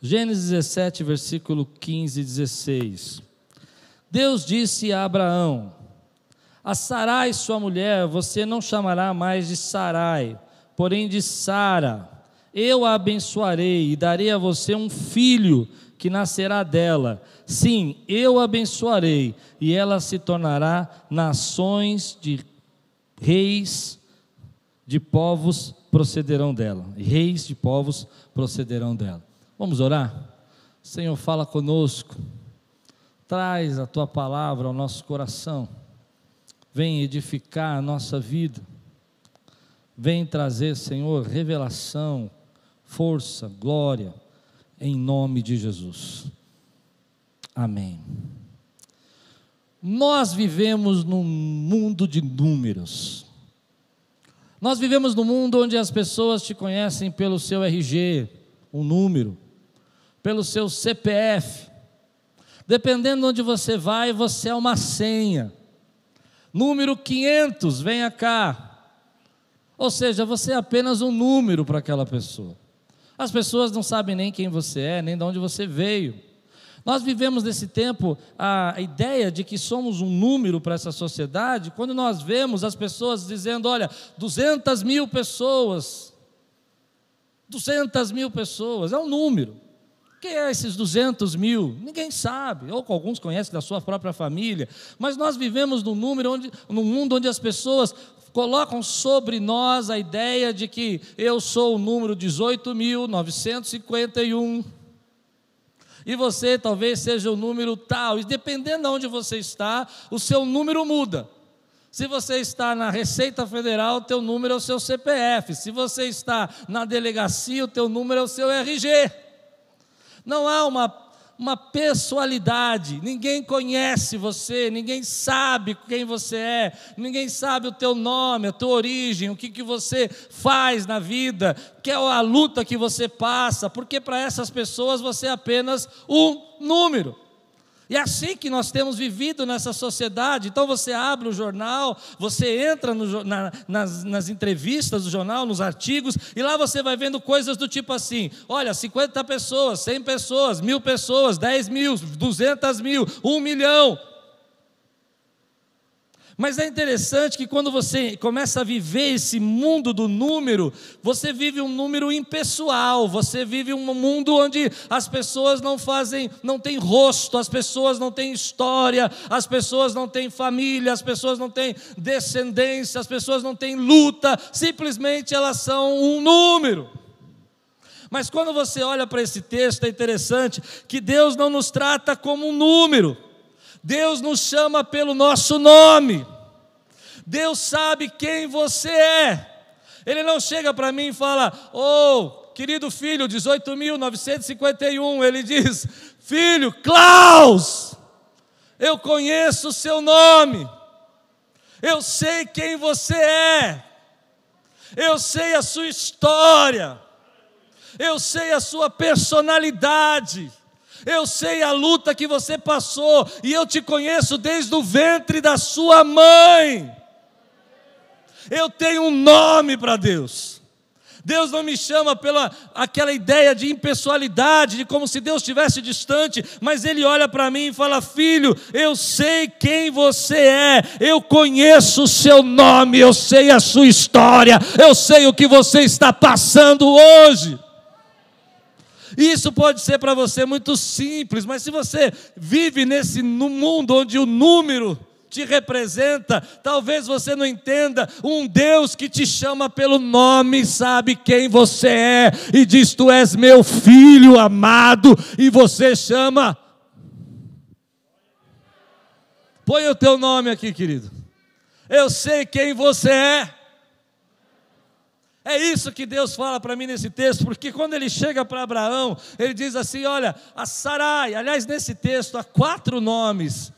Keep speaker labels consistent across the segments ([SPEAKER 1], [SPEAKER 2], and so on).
[SPEAKER 1] Gênesis 17, versículo 15 e 16. Deus disse a Abraão: A Sarai, sua mulher, você não chamará mais de Sarai, porém de Sara. Eu a abençoarei e darei a você um filho que nascerá dela. Sim, eu a abençoarei e ela se tornará nações de reis de povos procederão dela. Reis de povos procederão dela. Vamos orar? Senhor, fala conosco. Traz a tua palavra ao nosso coração. Vem edificar a nossa vida. Vem trazer, Senhor, revelação, força, glória, em nome de Jesus. Amém. Nós vivemos num mundo de números. Nós vivemos num mundo onde as pessoas te conhecem pelo seu RG, um número pelo seu CPF. Dependendo de onde você vai, você é uma senha. Número 500, venha cá. Ou seja, você é apenas um número para aquela pessoa. As pessoas não sabem nem quem você é, nem de onde você veio. Nós vivemos nesse tempo a ideia de que somos um número para essa sociedade, quando nós vemos as pessoas dizendo: olha, 200 mil pessoas. 200 mil pessoas, é um número. Quem é esses 200 mil? Ninguém sabe, ou alguns conhecem da sua própria família, mas nós vivemos num, número onde, num mundo onde as pessoas colocam sobre nós a ideia de que eu sou o número 18.951 e você talvez seja o número tal, e dependendo de onde você está, o seu número muda. Se você está na Receita Federal, o teu número é o seu CPF. Se você está na delegacia, o teu número é o seu RG. Não há uma, uma pessoalidade, ninguém conhece você, ninguém sabe quem você é, ninguém sabe o teu nome, a tua origem, o que, que você faz na vida, que é a luta que você passa, porque para essas pessoas você é apenas um número. E é assim que nós temos vivido nessa sociedade. Então você abre o jornal, você entra no, na, nas, nas, entrevistas do jornal, nos artigos, e lá você vai vendo coisas do tipo assim: olha, 50 pessoas, 100 pessoas, mil pessoas, 10 mil, 200 mil, 1 milhão. Mas é interessante que quando você começa a viver esse mundo do número, você vive um número impessoal, você vive um mundo onde as pessoas não fazem, não têm rosto, as pessoas não têm história, as pessoas não têm família, as pessoas não têm descendência, as pessoas não têm luta, simplesmente elas são um número. Mas quando você olha para esse texto, é interessante que Deus não nos trata como um número. Deus nos chama pelo nosso nome. Deus sabe quem você é. Ele não chega para mim e fala: "Oh, querido filho, 18.951". Ele diz: "Filho, Klaus, eu conheço o seu nome. Eu sei quem você é. Eu sei a sua história. Eu sei a sua personalidade eu sei a luta que você passou, e eu te conheço desde o ventre da sua mãe. Eu tenho um nome para Deus. Deus não me chama pela aquela ideia de impessoalidade, de como se Deus estivesse distante, mas Ele olha para mim e fala: Filho, eu sei quem você é, eu conheço o seu nome, eu sei a sua história, eu sei o que você está passando hoje. Isso pode ser para você muito simples, mas se você vive nesse mundo onde o número te representa, talvez você não entenda, um Deus que te chama pelo nome, sabe quem você é e diz: Tu és meu filho amado, e você chama. Põe o teu nome aqui, querido. Eu sei quem você é. É isso que Deus fala para mim nesse texto, porque quando ele chega para Abraão, ele diz assim: Olha, a Sarai, aliás, nesse texto há quatro nomes,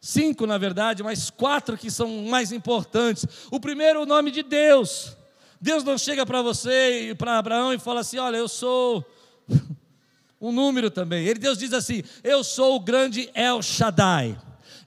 [SPEAKER 1] cinco na verdade, mas quatro que são mais importantes. O primeiro, o nome de Deus. Deus não chega para você e para Abraão e fala assim: Olha, eu sou um número também. Ele, Deus diz assim: Eu sou o grande El Shaddai.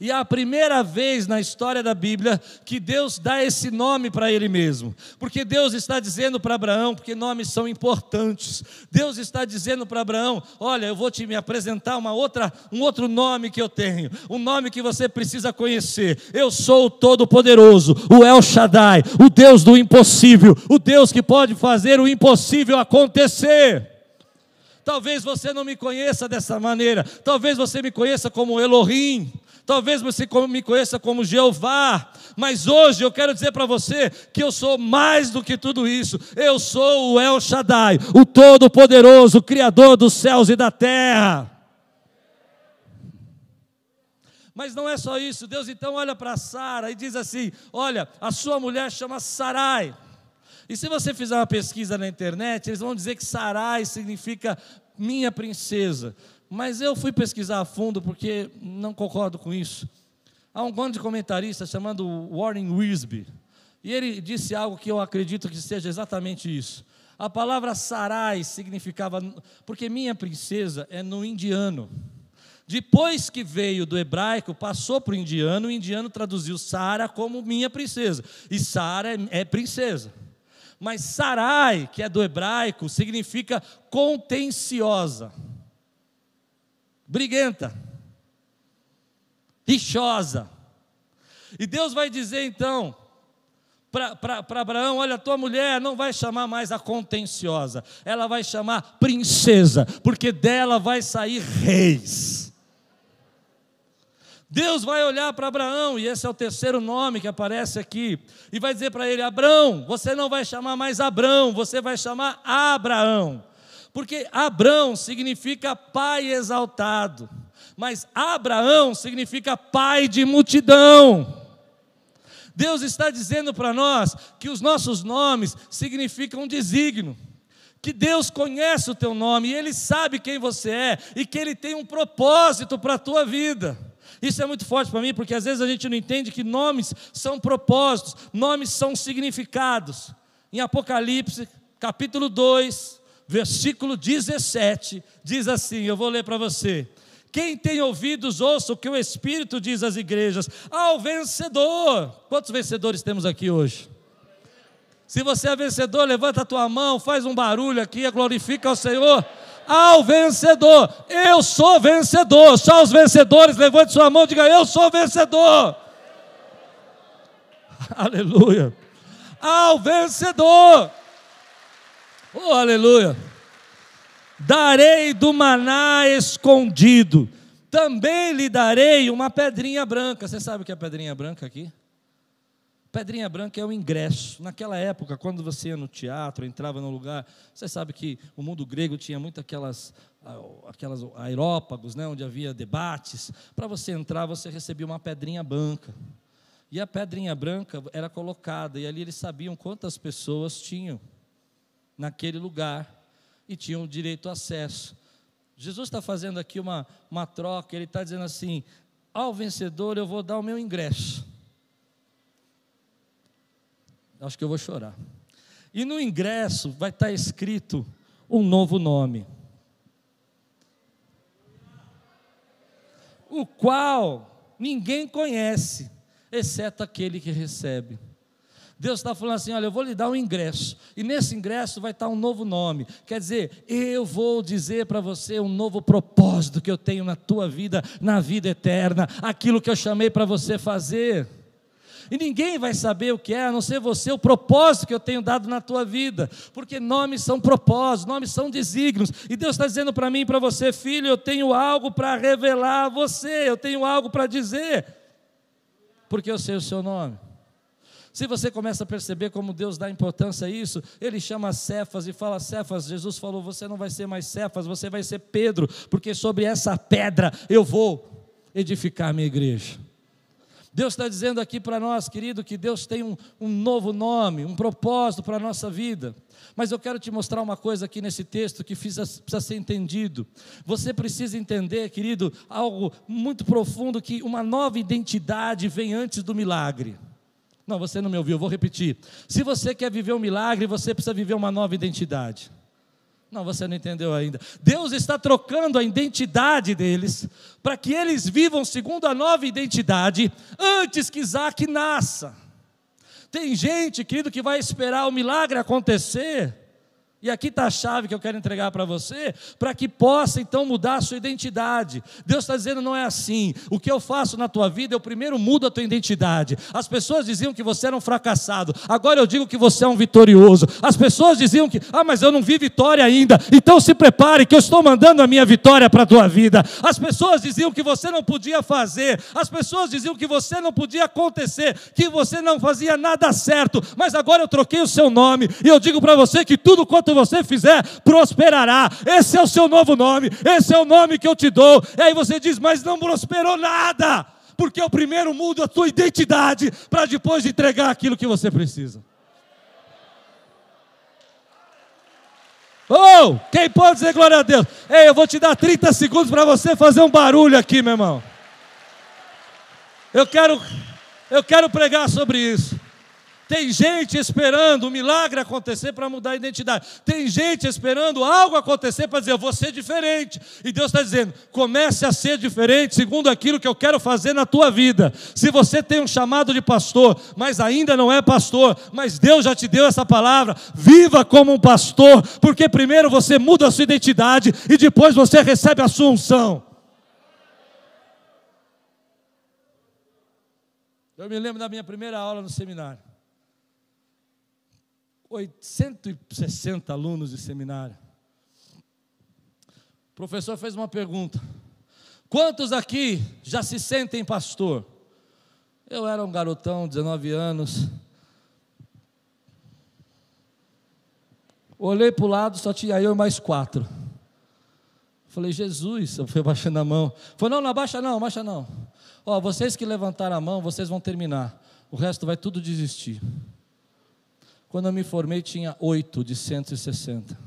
[SPEAKER 1] E é a primeira vez na história da Bíblia que Deus dá esse nome para Ele mesmo. Porque Deus está dizendo para Abraão, porque nomes são importantes. Deus está dizendo para Abraão: Olha, eu vou te me apresentar uma outra, um outro nome que eu tenho, um nome que você precisa conhecer. Eu sou o Todo-Poderoso, o El Shaddai, o Deus do impossível, o Deus que pode fazer o impossível acontecer. Talvez você não me conheça dessa maneira, talvez você me conheça como Elohim, talvez você me conheça como Jeová, mas hoje eu quero dizer para você que eu sou mais do que tudo isso. Eu sou o El Shaddai, o Todo-Poderoso, o Criador dos céus e da terra. Mas não é só isso. Deus então olha para Sara e diz assim: Olha, a sua mulher chama Sarai. E se você fizer uma pesquisa na internet, eles vão dizer que Sarai significa minha princesa. Mas eu fui pesquisar a fundo porque não concordo com isso. Há um grande comentarista chamado Warren Wisby, e ele disse algo que eu acredito que seja exatamente isso. A palavra Sarai significava, porque minha princesa é no indiano. Depois que veio do hebraico, passou para o indiano, o indiano traduziu Sara como minha princesa. E Sara é, é princesa. Mas Sarai, que é do hebraico, significa contenciosa, briguenta, rixosa. E Deus vai dizer então para Abraão: olha, tua mulher não vai chamar mais a contenciosa, ela vai chamar princesa, porque dela vai sair reis. Deus vai olhar para Abraão, e esse é o terceiro nome que aparece aqui, e vai dizer para ele: Abraão, você não vai chamar mais Abraão, você vai chamar Abraão, porque Abraão significa pai exaltado, mas Abraão significa pai de multidão. Deus está dizendo para nós que os nossos nomes significam desígnio que Deus conhece o teu nome e Ele sabe quem você é e que Ele tem um propósito para a tua vida. Isso é muito forte para mim, porque às vezes a gente não entende que nomes são propósitos, nomes são significados. Em Apocalipse, capítulo 2, versículo 17, diz assim: eu vou ler para você. Quem tem ouvidos, ouça o que o Espírito diz às igrejas. Ao vencedor. Quantos vencedores temos aqui hoje? Se você é vencedor, levanta a tua mão, faz um barulho aqui, glorifica ao Senhor ao vencedor. Eu sou vencedor. Só os vencedores, levante sua mão e diga: Eu sou vencedor. Aleluia. Ao vencedor. Oh, aleluia. Darei do maná escondido. Também lhe darei uma pedrinha branca. Você sabe o que é pedrinha branca aqui? Pedrinha branca é o ingresso. Naquela época, quando você ia no teatro, entrava no lugar, você sabe que o mundo grego tinha muito aquelas, aquelas aerópagos, né, onde havia debates. Para você entrar, você recebia uma pedrinha branca. E a pedrinha branca era colocada, e ali eles sabiam quantas pessoas tinham naquele lugar e tinham direito ao acesso. Jesus está fazendo aqui uma, uma troca, ele está dizendo assim: ao vencedor eu vou dar o meu ingresso. Acho que eu vou chorar. E no ingresso vai estar escrito um novo nome. O qual ninguém conhece, exceto aquele que recebe. Deus está falando assim: olha, eu vou lhe dar um ingresso, e nesse ingresso vai estar um novo nome. Quer dizer, eu vou dizer para você um novo propósito que eu tenho na tua vida, na vida eterna, aquilo que eu chamei para você fazer e ninguém vai saber o que é, a não ser você, o propósito que eu tenho dado na tua vida, porque nomes são propósitos, nomes são desígnios, e Deus está dizendo para mim e para você, filho, eu tenho algo para revelar a você, eu tenho algo para dizer, porque eu sei o seu nome. Se você começa a perceber como Deus dá importância a isso, ele chama Cefas e fala: Cefas, Jesus falou: você não vai ser mais Cefas, você vai ser Pedro, porque sobre essa pedra eu vou edificar minha igreja. Deus está dizendo aqui para nós, querido, que Deus tem um, um novo nome, um propósito para a nossa vida. Mas eu quero te mostrar uma coisa aqui nesse texto que precisa ser entendido. Você precisa entender, querido, algo muito profundo: que uma nova identidade vem antes do milagre. Não, você não me ouviu, eu vou repetir. Se você quer viver um milagre, você precisa viver uma nova identidade. Não, você não entendeu ainda. Deus está trocando a identidade deles para que eles vivam segundo a nova identidade antes que Isaac nasça. Tem gente, querido, que vai esperar o milagre acontecer e aqui está a chave que eu quero entregar para você, para que possa então mudar a sua identidade. Deus está dizendo: não é assim. O que eu faço na tua vida, eu primeiro mudo a tua identidade. As pessoas diziam que você era um fracassado, agora eu digo que você é um vitorioso. As pessoas diziam que, ah, mas eu não vi vitória ainda, então se prepare que eu estou mandando a minha vitória para a tua vida. As pessoas diziam que você não podia fazer, as pessoas diziam que você não podia acontecer, que você não fazia nada certo, mas agora eu troquei o seu nome e eu digo para você que tudo quanto você fizer, prosperará. Esse é o seu novo nome, esse é o nome que eu te dou. E aí você diz, mas não prosperou nada, porque eu primeiro mudo a tua identidade para depois entregar aquilo que você precisa. Oh, quem pode dizer glória a Deus? Ei, eu vou te dar 30 segundos para você fazer um barulho aqui, meu irmão. Eu quero, eu quero pregar sobre isso. Tem gente esperando o um milagre acontecer para mudar a identidade. Tem gente esperando algo acontecer para dizer, eu vou ser diferente. E Deus está dizendo, comece a ser diferente segundo aquilo que eu quero fazer na tua vida. Se você tem um chamado de pastor, mas ainda não é pastor, mas Deus já te deu essa palavra, viva como um pastor, porque primeiro você muda a sua identidade e depois você recebe a sua unção. Eu me lembro da minha primeira aula no seminário. 860 alunos de seminário. O professor fez uma pergunta: Quantos aqui já se sentem pastor? Eu era um garotão, 19 anos. Olhei para o lado, só tinha eu e mais quatro. Falei, Jesus, eu fui baixando a mão. Falei, não, não abaixa não, abaixa não. Ó, vocês que levantaram a mão, vocês vão terminar. O resto vai tudo desistir. Quando eu me formei, tinha oito de 160.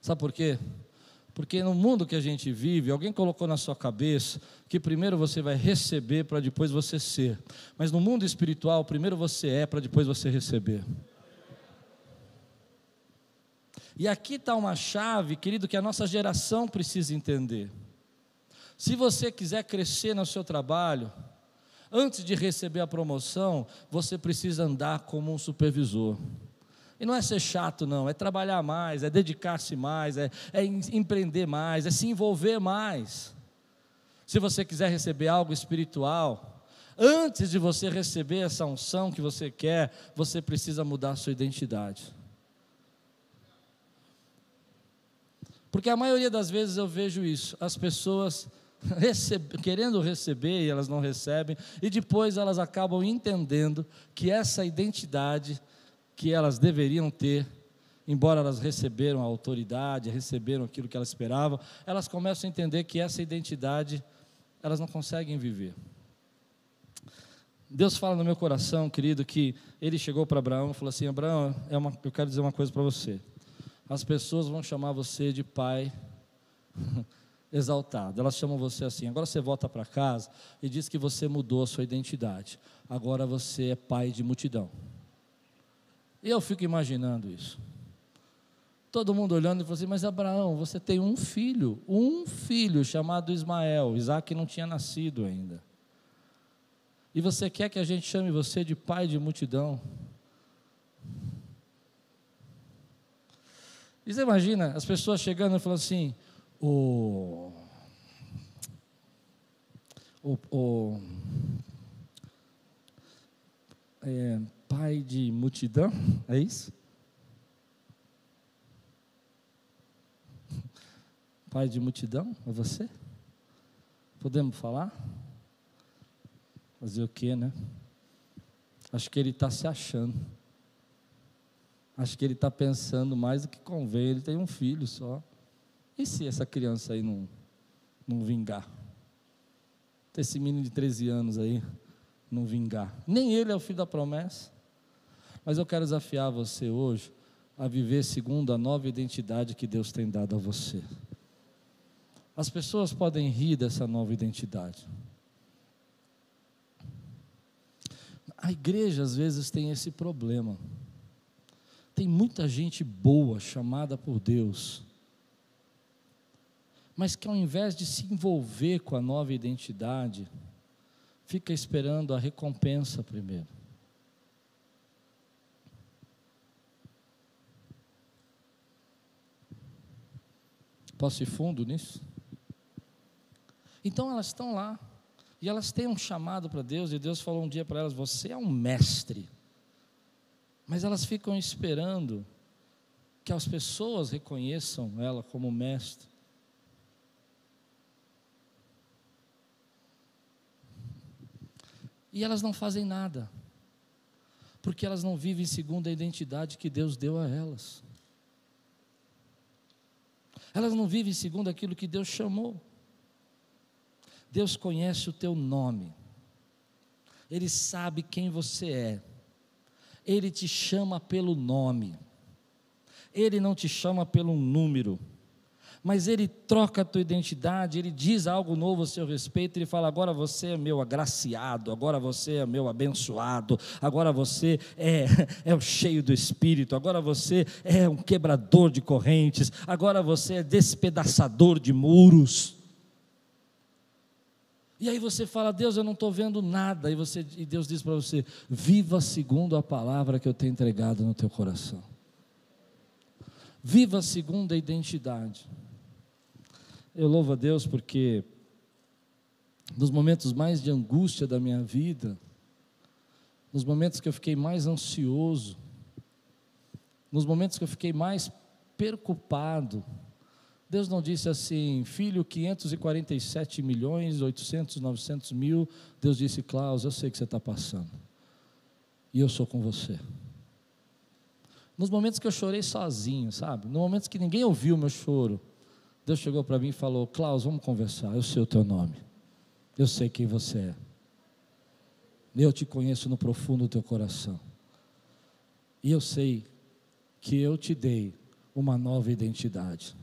[SPEAKER 1] Sabe por quê? Porque no mundo que a gente vive, alguém colocou na sua cabeça que primeiro você vai receber para depois você ser. Mas no mundo espiritual, primeiro você é para depois você receber. E aqui está uma chave, querido, que a nossa geração precisa entender. Se você quiser crescer no seu trabalho, antes de receber a promoção, você precisa andar como um supervisor. E não é ser chato, não, é trabalhar mais, é dedicar-se mais, é, é empreender mais, é se envolver mais. Se você quiser receber algo espiritual, antes de você receber essa unção que você quer, você precisa mudar a sua identidade. Porque a maioria das vezes eu vejo isso, as pessoas querendo receber e elas não recebem, e depois elas acabam entendendo que essa identidade que elas deveriam ter, embora elas receberam a autoridade, receberam aquilo que elas esperavam, elas começam a entender que essa identidade elas não conseguem viver. Deus fala no meu coração, querido, que ele chegou para Abraão e falou assim: Abraão, é uma, eu quero dizer uma coisa para você. As pessoas vão chamar você de pai exaltado. Elas chamam você assim. Agora você volta para casa e diz que você mudou a sua identidade. Agora você é pai de multidão. E eu fico imaginando isso. Todo mundo olhando e falando assim: Mas Abraão, você tem um filho, um filho chamado Ismael. Isaac não tinha nascido ainda. E você quer que a gente chame você de pai de multidão? E você imagina as pessoas chegando e falando assim: o, o, o é, pai de multidão, é isso? Pai de multidão, é você? Podemos falar? Fazer o quê, né? Acho que ele está se achando. Acho que ele está pensando mais do que convém. Ele tem um filho só. E se essa criança aí não, não vingar? Esse menino de 13 anos aí não vingar. Nem ele é o filho da promessa. Mas eu quero desafiar você hoje a viver segundo a nova identidade que Deus tem dado a você. As pessoas podem rir dessa nova identidade. A igreja às vezes tem esse problema. Tem muita gente boa chamada por Deus, mas que ao invés de se envolver com a nova identidade, fica esperando a recompensa primeiro. Posso ir fundo nisso? Então elas estão lá, e elas têm um chamado para Deus, e Deus falou um dia para elas: Você é um mestre. Mas elas ficam esperando que as pessoas reconheçam ela como mestre. E elas não fazem nada, porque elas não vivem segundo a identidade que Deus deu a elas. Elas não vivem segundo aquilo que Deus chamou. Deus conhece o teu nome, Ele sabe quem você é, Ele te chama pelo nome, Ele não te chama pelo número mas ele troca a tua identidade, ele diz algo novo a seu respeito, ele fala: agora você é meu agraciado, agora você é meu abençoado, agora você é, é o cheio do Espírito, agora você é um quebrador de correntes, agora você é despedaçador de muros. E aí você fala, Deus, eu não estou vendo nada. E, você, e Deus diz para você: viva segundo a palavra que eu tenho entregado no teu coração. Viva segundo a identidade. Eu louvo a Deus porque nos momentos mais de angústia da minha vida, nos momentos que eu fiquei mais ansioso, nos momentos que eu fiquei mais preocupado, Deus não disse assim, filho, 547 milhões, 800, 900 mil. Deus disse, Klaus, eu sei que você está passando. E eu sou com você. Nos momentos que eu chorei sozinho, sabe? Nos momentos que ninguém ouviu o meu choro. Deus chegou para mim e falou: Klaus, vamos conversar. Eu sei o teu nome. Eu sei quem você é. Eu te conheço no profundo do teu coração. E eu sei que eu te dei uma nova identidade.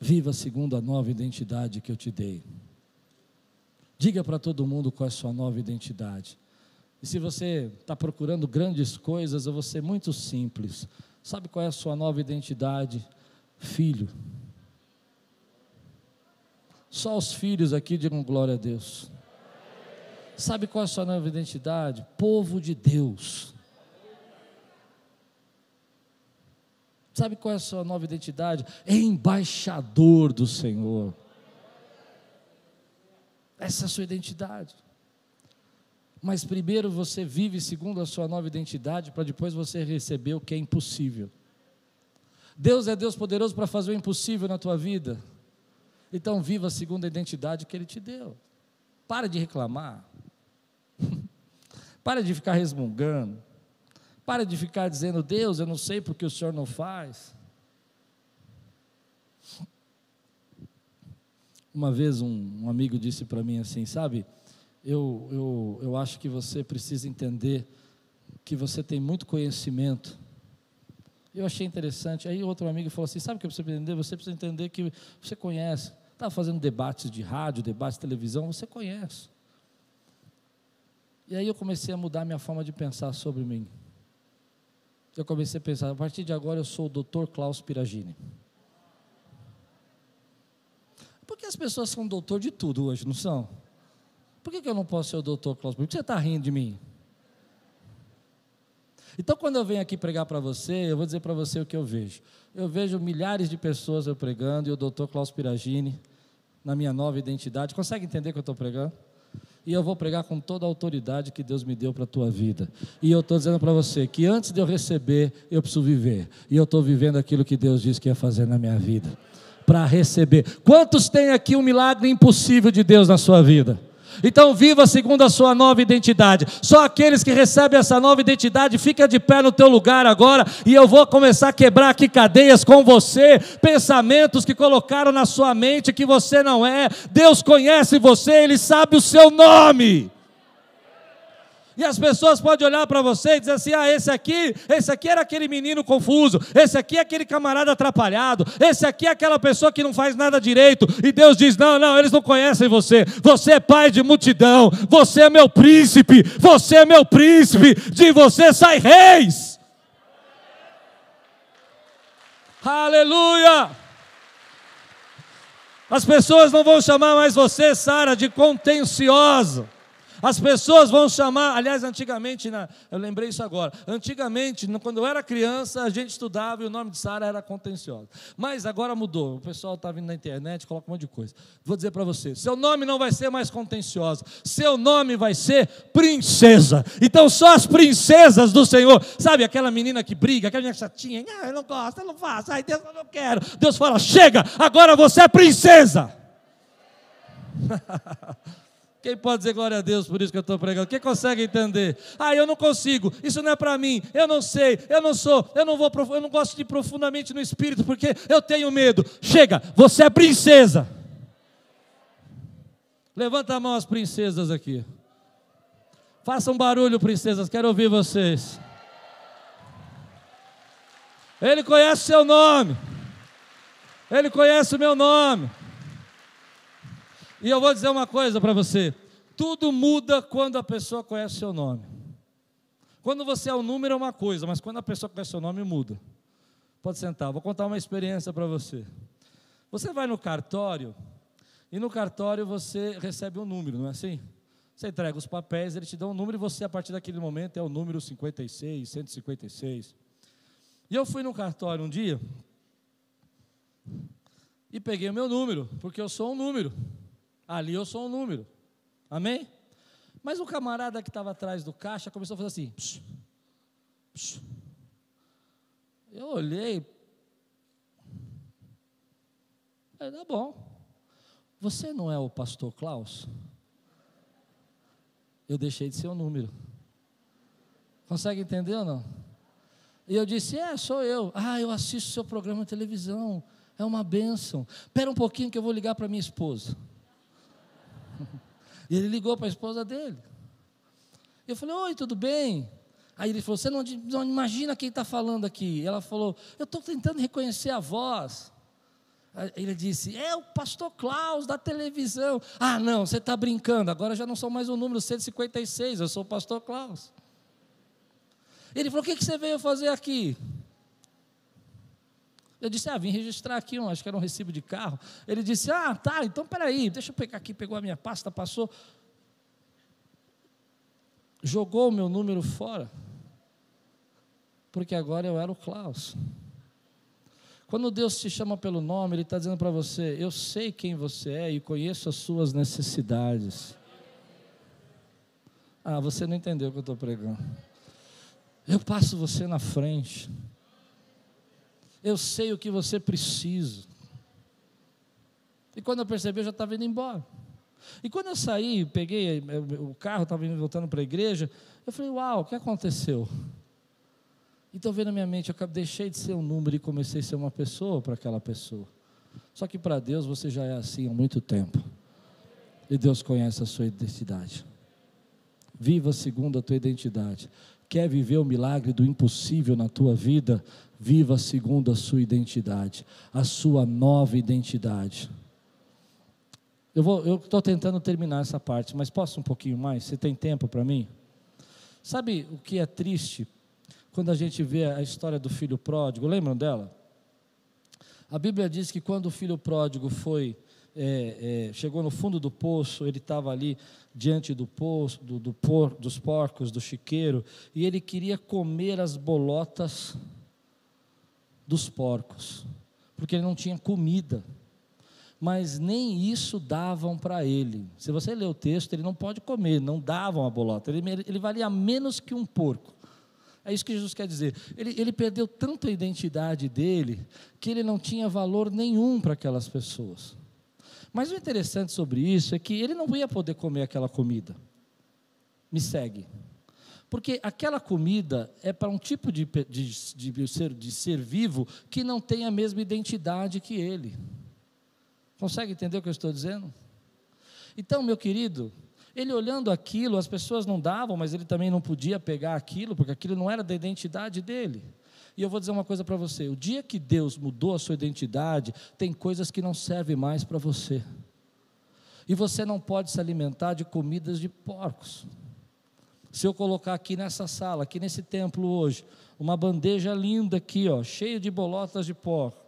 [SPEAKER 1] Viva segundo a nova identidade que eu te dei. Diga para todo mundo qual é a sua nova identidade. E se você está procurando grandes coisas, eu vou ser muito simples. Sabe qual é a sua nova identidade? Filho. Só os filhos aqui digam glória a Deus. Sabe qual é a sua nova identidade? Povo de Deus. Sabe qual é a sua nova identidade? Embaixador do Senhor. Essa é a sua identidade. Mas primeiro você vive segundo a sua nova identidade, para depois você receber o que é impossível. Deus é Deus poderoso para fazer o impossível na tua vida. Então viva segundo a identidade que Ele te deu. Para de reclamar. Para de ficar resmungando. Para de ficar dizendo, Deus, eu não sei porque o Senhor não faz. Uma vez um, um amigo disse para mim assim, sabe, eu, eu, eu acho que você precisa entender que você tem muito conhecimento eu achei interessante. Aí outro amigo falou assim: sabe o que você precisa entender? Você precisa entender que você conhece. Estava fazendo debates de rádio, debates de televisão, você conhece. E aí eu comecei a mudar minha forma de pensar sobre mim. Eu comecei a pensar, a partir de agora eu sou o Dr. Klaus Piragini. Porque as pessoas são doutor de tudo hoje, não são? Por que, que eu não posso ser o doutor Klaus? Por que você está rindo de mim? Então, quando eu venho aqui pregar para você, eu vou dizer para você o que eu vejo. Eu vejo milhares de pessoas eu pregando e o doutor Klaus Piragini, na minha nova identidade. Consegue entender o que eu estou pregando? E eu vou pregar com toda a autoridade que Deus me deu para a tua vida. E eu estou dizendo para você que antes de eu receber, eu preciso viver. E eu estou vivendo aquilo que Deus disse que ia fazer na minha vida. Para receber. Quantos tem aqui um milagre impossível de Deus na sua vida? Então viva segundo a sua nova identidade. Só aqueles que recebem essa nova identidade, fica de pé no teu lugar agora e eu vou começar a quebrar aqui cadeias com você, pensamentos que colocaram na sua mente que você não é. Deus conhece você, ele sabe o seu nome. E as pessoas podem olhar para você e dizer assim: ah, esse aqui, esse aqui era aquele menino confuso, esse aqui é aquele camarada atrapalhado, esse aqui é aquela pessoa que não faz nada direito. E Deus diz: não, não, eles não conhecem você. Você é pai de multidão, você é meu príncipe, você é meu príncipe, de você sai reis. Aleluia! As pessoas não vão chamar mais você, Sara, de contenciosa. As pessoas vão chamar, aliás, antigamente, na, eu lembrei isso agora. Antigamente, quando eu era criança, a gente estudava e o nome de Sara era contenciosa. Mas agora mudou. O pessoal está vindo na internet, coloca um monte de coisa. Vou dizer para você: seu nome não vai ser mais contenciosa, seu nome vai ser princesa. Então, só as princesas do Senhor, sabe aquela menina que briga, aquela menina chatinha, ah, eu não gosto, eu não faço, ai Deus, eu não quero. Deus fala: chega, agora você é princesa. Quem pode dizer glória a Deus por isso que eu estou pregando? Quem consegue entender? Ah, eu não consigo, isso não é para mim, eu não sei, eu não sou, eu não vou, eu não gosto de ir profundamente no espírito porque eu tenho medo. Chega, você é princesa. Levanta a mão as princesas aqui. Façam um barulho, princesas, quero ouvir vocês. Ele conhece seu nome. Ele conhece o meu nome. E eu vou dizer uma coisa para você: tudo muda quando a pessoa conhece seu nome. Quando você é o número é uma coisa, mas quando a pessoa conhece seu nome, muda. Pode sentar, vou contar uma experiência para você. Você vai no cartório, e no cartório você recebe um número, não é assim? Você entrega os papéis, ele te dá um número, e você, a partir daquele momento, é o número 56, 156. E eu fui no cartório um dia, e peguei o meu número, porque eu sou um número. Ali eu sou um número. Amém? Mas o camarada que estava atrás do caixa começou a fazer assim. Psh, psh. Eu olhei. Falei, tá bom. Você não é o pastor Klaus? Eu deixei de ser o número. Consegue entender ou não? E eu disse: É, sou eu. Ah, eu assisto seu programa de televisão. É uma bênção. Espera um pouquinho que eu vou ligar para minha esposa. E ele ligou para a esposa dele. Eu falei, oi, tudo bem? Aí ele falou, você não, não imagina quem está falando aqui. Ela falou, eu estou tentando reconhecer a voz. Ele disse, é o pastor Klaus da televisão. Ah, não, você está brincando, agora já não sou mais o número 156, eu sou o pastor Klaus. Ele falou, o que, que você veio fazer aqui? Eu disse, ah, vim registrar aqui, um, acho que era um recibo de carro. Ele disse, ah, tá, então peraí, deixa eu pegar aqui, pegou a minha pasta, passou. Jogou o meu número fora. Porque agora eu era o Klaus. Quando Deus te chama pelo nome, Ele está dizendo para você: Eu sei quem você é e conheço as suas necessidades. Ah, você não entendeu o que eu estou pregando. Eu passo você na frente. Eu sei o que você precisa. E quando eu percebi, eu já estava indo embora. E quando eu saí, peguei eh, o carro, estava voltando para a igreja, eu falei, uau, o que aconteceu? Então veio na minha mente, eu deixei de ser um número e comecei a ser uma pessoa para aquela pessoa. Só que para Deus você já é assim há muito tempo. E Deus conhece a sua identidade. Viva segundo a tua identidade. Quer viver o milagre do impossível na tua vida? Viva segundo a sua identidade, a sua nova identidade. Eu estou tentando terminar essa parte, mas posso um pouquinho mais? Você tem tempo para mim? Sabe o que é triste quando a gente vê a história do filho pródigo? Lembram dela? A Bíblia diz que quando o filho pródigo foi é, é, chegou no fundo do poço, ele estava ali diante do poço, do, do por, dos porcos, do chiqueiro, e ele queria comer as bolotas dos porcos, porque ele não tinha comida. Mas nem isso davam para ele. Se você ler o texto, ele não pode comer, não davam a bolota. Ele, ele valia menos que um porco. É isso que Jesus quer dizer. Ele, ele perdeu a identidade dele que ele não tinha valor nenhum para aquelas pessoas. Mas o interessante sobre isso é que ele não ia poder comer aquela comida. Me segue. Porque aquela comida é para um tipo de, de, de, ser, de ser vivo que não tem a mesma identidade que ele. Consegue entender o que eu estou dizendo? Então, meu querido, Ele olhando aquilo, as pessoas não davam, mas ele também não podia pegar aquilo, porque aquilo não era da identidade dele. E eu vou dizer uma coisa para você: o dia que Deus mudou a sua identidade, tem coisas que não servem mais para você. E você não pode se alimentar de comidas de porcos. Se eu colocar aqui nessa sala, aqui nesse templo hoje, uma bandeja linda aqui, ó, cheia de bolotas de porco,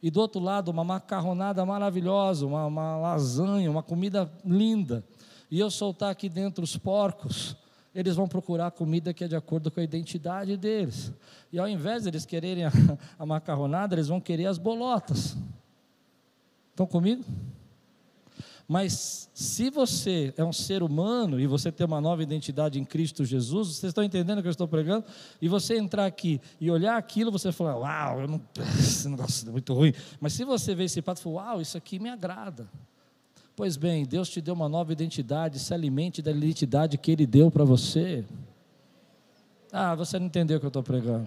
[SPEAKER 1] e do outro lado uma macarronada maravilhosa, uma, uma lasanha, uma comida linda, e eu soltar aqui dentro os porcos, eles vão procurar comida que é de acordo com a identidade deles. E ao invés de eles quererem a, a macarronada, eles vão querer as bolotas. Estão comigo? Mas se você é um ser humano e você tem uma nova identidade em Cristo Jesus, vocês estão entendendo o que eu estou pregando? E você entrar aqui e olhar aquilo, você fala, uau, não, esse negócio é muito ruim. Mas se você vê esse prato e fala, uau, isso aqui me agrada. Pois bem, Deus te deu uma nova identidade, se alimente da identidade que Ele deu para você. Ah, você não entendeu o que eu estou pregando.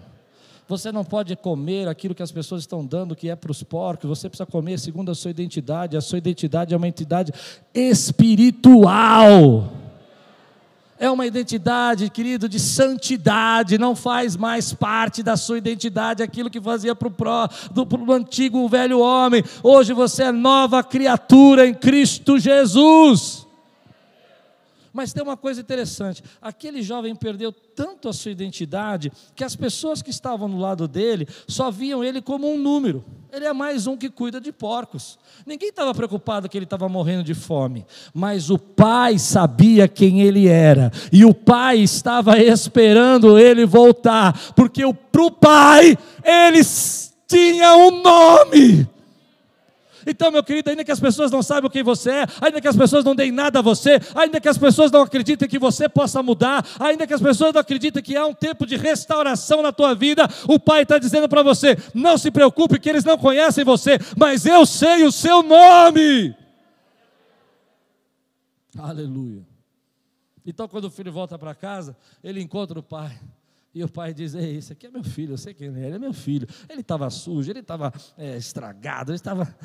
[SPEAKER 1] Você não pode comer aquilo que as pessoas estão dando, que é para os porcos. Você precisa comer segundo a sua identidade. A sua identidade é uma identidade espiritual. É uma identidade, querido, de santidade. Não faz mais parte da sua identidade aquilo que fazia para o antigo velho homem. Hoje você é nova criatura em Cristo Jesus. Mas tem uma coisa interessante: aquele jovem perdeu tanto a sua identidade que as pessoas que estavam no lado dele só viam ele como um número. Ele é mais um que cuida de porcos. Ninguém estava preocupado que ele estava morrendo de fome, mas o pai sabia quem ele era, e o pai estava esperando ele voltar, porque para o pai ele tinha um nome. Então, meu querido, ainda que as pessoas não saibam quem você é, ainda que as pessoas não deem nada a você, ainda que as pessoas não acreditem que você possa mudar, ainda que as pessoas não acreditem que há um tempo de restauração na tua vida, o Pai está dizendo para você: não se preocupe que eles não conhecem você, mas eu sei o seu nome. Aleluia. Então, quando o filho volta para casa, ele encontra o pai. E o pai diz: Ei, esse aqui é meu filho, eu sei quem ele é, ele é meu filho. Ele estava sujo, ele estava é, estragado, ele estava.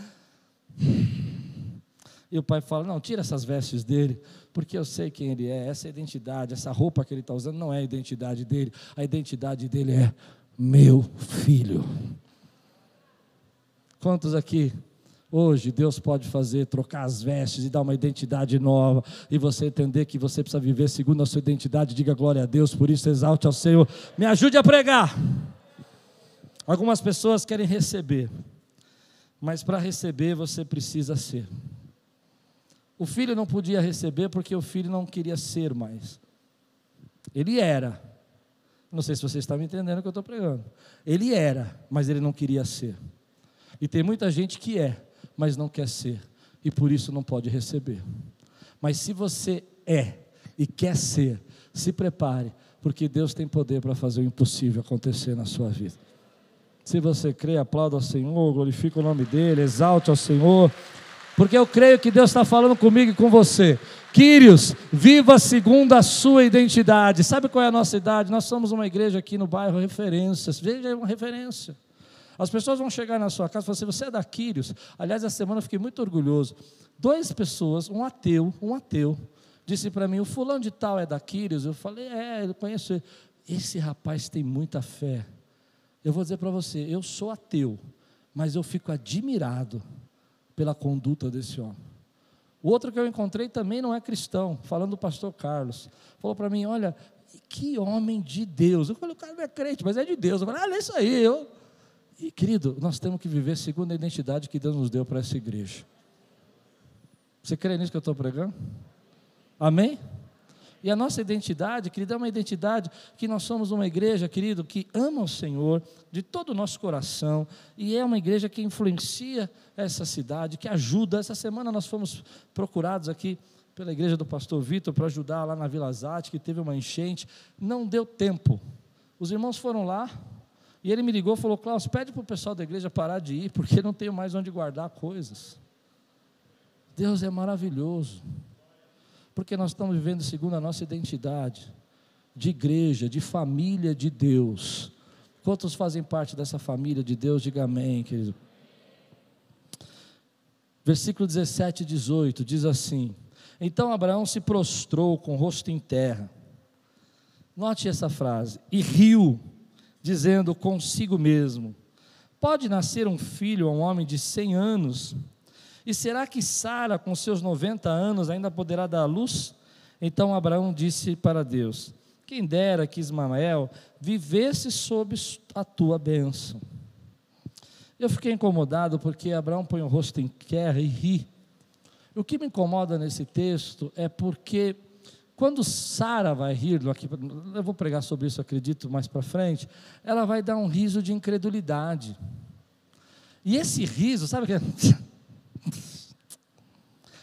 [SPEAKER 1] E o pai fala: Não, tira essas vestes dele, porque eu sei quem ele é. Essa identidade, essa roupa que ele está usando não é a identidade dele. A identidade dele é meu filho. Quantos aqui Hoje Deus pode fazer, trocar as vestes e dar uma identidade nova, e você entender que você precisa viver segundo a sua identidade, diga glória a Deus, por isso exalte ao Senhor. Me ajude a pregar. Algumas pessoas querem receber, mas para receber você precisa ser. O filho não podia receber porque o filho não queria ser mais. Ele era. Não sei se você está me entendendo o que eu estou pregando. Ele era, mas ele não queria ser. E tem muita gente que é, mas não quer ser, e por isso não pode receber. Mas se você é e quer ser, se prepare, porque Deus tem poder para fazer o impossível acontecer na sua vida. Se você crê, aplauda ao Senhor, glorifica o nome dEle, exalte ao Senhor, porque eu creio que Deus está falando comigo e com você. Quírios, viva segundo a sua identidade. Sabe qual é a nossa idade? Nós somos uma igreja aqui no bairro Referências. Veja, uma referência. As pessoas vão chegar na sua casa e falar assim: você é da Quírios. Aliás, essa semana eu fiquei muito orgulhoso. Duas pessoas, um ateu, um ateu, disse para mim: o fulano de tal é da Quírios. Eu falei: é, eu conheço ele. Esse rapaz tem muita fé. Eu vou dizer para você: eu sou ateu, mas eu fico admirado pela conduta desse homem. O outro que eu encontrei também não é cristão, falando do pastor Carlos. Falou para mim: olha, que homem de Deus. Eu falei: o cara não é crente, mas é de Deus. Eu falei: ah, é isso aí. Eu, e, querido, nós temos que viver segundo a identidade que Deus nos deu para essa igreja. Você crê nisso que eu estou pregando? Amém? E a nossa identidade, querido, é uma identidade que nós somos uma igreja, querido, que ama o Senhor de todo o nosso coração, e é uma igreja que influencia essa cidade, que ajuda. Essa semana nós fomos procurados aqui pela igreja do pastor Vitor para ajudar lá na Vila Zate, que teve uma enchente. Não deu tempo. Os irmãos foram lá, e ele me ligou e falou: Klaus, pede para o pessoal da igreja parar de ir, porque não tenho mais onde guardar coisas. Deus é maravilhoso, porque nós estamos vivendo segundo a nossa identidade, de igreja, de família de Deus. Quantos fazem parte dessa família de Deus? Diga amém, querido. Versículo 17 e 18 diz assim: Então Abraão se prostrou com o rosto em terra. Note essa frase. E riu, dizendo consigo mesmo: Pode nascer um filho a um homem de cem anos? E será que Sara, com seus 90 anos, ainda poderá dar luz? Então Abraão disse para Deus: Quem dera que Ismael vivesse sob a tua bênção. Eu fiquei incomodado porque Abraão põe o rosto em terra e ri. O que me incomoda nesse texto é porque quando Sara vai rir, eu vou pregar sobre isso, acredito, mais para frente, ela vai dar um riso de incredulidade. E esse riso, sabe o que é?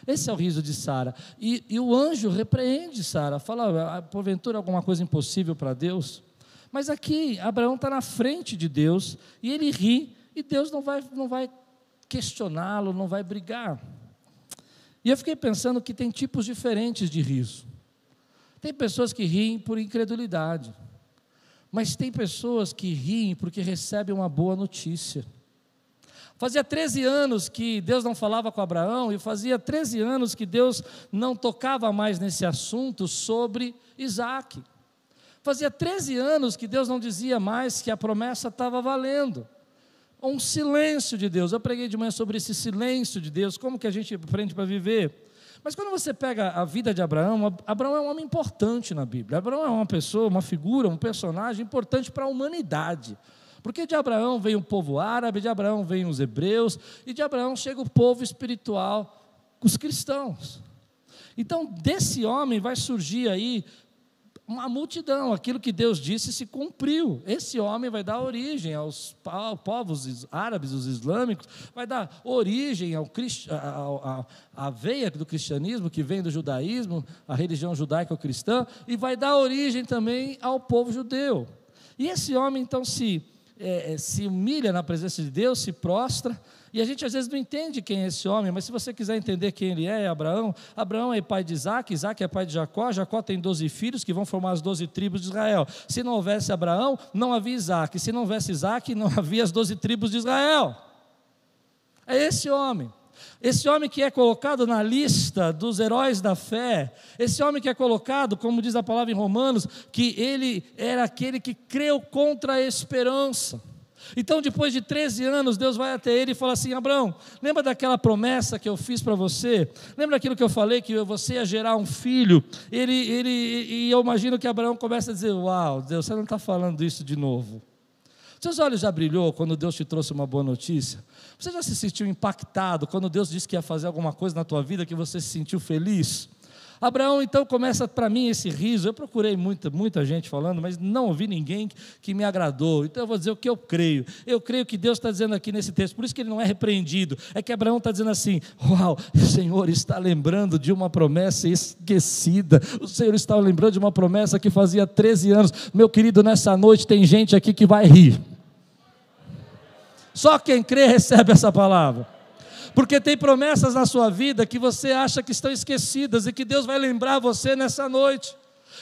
[SPEAKER 1] Esse é o riso de Sara. E, e, o anjo repreende Sara, fala, ah, porventura alguma coisa impossível para Deus? Mas aqui, Abraão está na frente de Deus, e ele ri, e Deus não vai, não vai questioná-lo, não vai brigar. E eu fiquei pensando que tem tipos diferentes de riso. Tem pessoas que riem por incredulidade, mas tem pessoas que riem porque recebem uma boa notícia. Fazia 13 anos que Deus não falava com Abraão, e fazia 13 anos que Deus não tocava mais nesse assunto sobre Isaac. Fazia 13 anos que Deus não dizia mais que a promessa estava valendo. Um silêncio de Deus. Eu preguei de manhã sobre esse silêncio de Deus, como que a gente aprende para viver. Mas quando você pega a vida de Abraão, Abraão é um homem importante na Bíblia. Abraão é uma pessoa, uma figura, um personagem importante para a humanidade. Porque de Abraão vem o povo árabe, de Abraão vem os hebreus, e de Abraão chega o povo espiritual, os cristãos. Então, desse homem vai surgir aí uma multidão, aquilo que Deus disse se cumpriu. Esse homem vai dar origem aos povos árabes, os islâmicos, vai dar origem ao, à veia do cristianismo, que vem do judaísmo, a religião judaico-cristã, e vai dar origem também ao povo judeu. E esse homem então se é, é, se humilha na presença de Deus, se prostra, e a gente às vezes não entende quem é esse homem, mas se você quiser entender quem ele é, é Abraão. Abraão é pai de Isaac, Isaac é pai de Jacó, Jacó tem 12 filhos que vão formar as 12 tribos de Israel. Se não houvesse Abraão, não havia Isaac. Se não houvesse Isaac, não havia as 12 tribos de Israel. É esse homem. Esse homem que é colocado na lista dos heróis da fé, esse homem que é colocado, como diz a palavra em Romanos, que ele era aquele que creu contra a esperança. Então, depois de 13 anos, Deus vai até ele e fala assim: Abraão, lembra daquela promessa que eu fiz para você? Lembra daquilo que eu falei que você ia gerar um filho? Ele, ele, e eu imagino que Abraão começa a dizer: Uau, Deus, você não está falando isso de novo. Seus olhos já brilhou quando Deus te trouxe uma boa notícia? Você já se sentiu impactado quando Deus disse que ia fazer alguma coisa na tua vida que você se sentiu feliz? Abraão então começa para mim esse riso. Eu procurei muita, muita gente falando, mas não ouvi ninguém que me agradou. Então eu vou dizer o que eu creio. Eu creio que Deus está dizendo aqui nesse texto, por isso que ele não é repreendido. É que Abraão está dizendo assim: Uau, o Senhor está lembrando de uma promessa esquecida. O Senhor está lembrando de uma promessa que fazia 13 anos. Meu querido, nessa noite tem gente aqui que vai rir. Só quem crê recebe essa palavra. Porque tem promessas na sua vida que você acha que estão esquecidas e que Deus vai lembrar você nessa noite.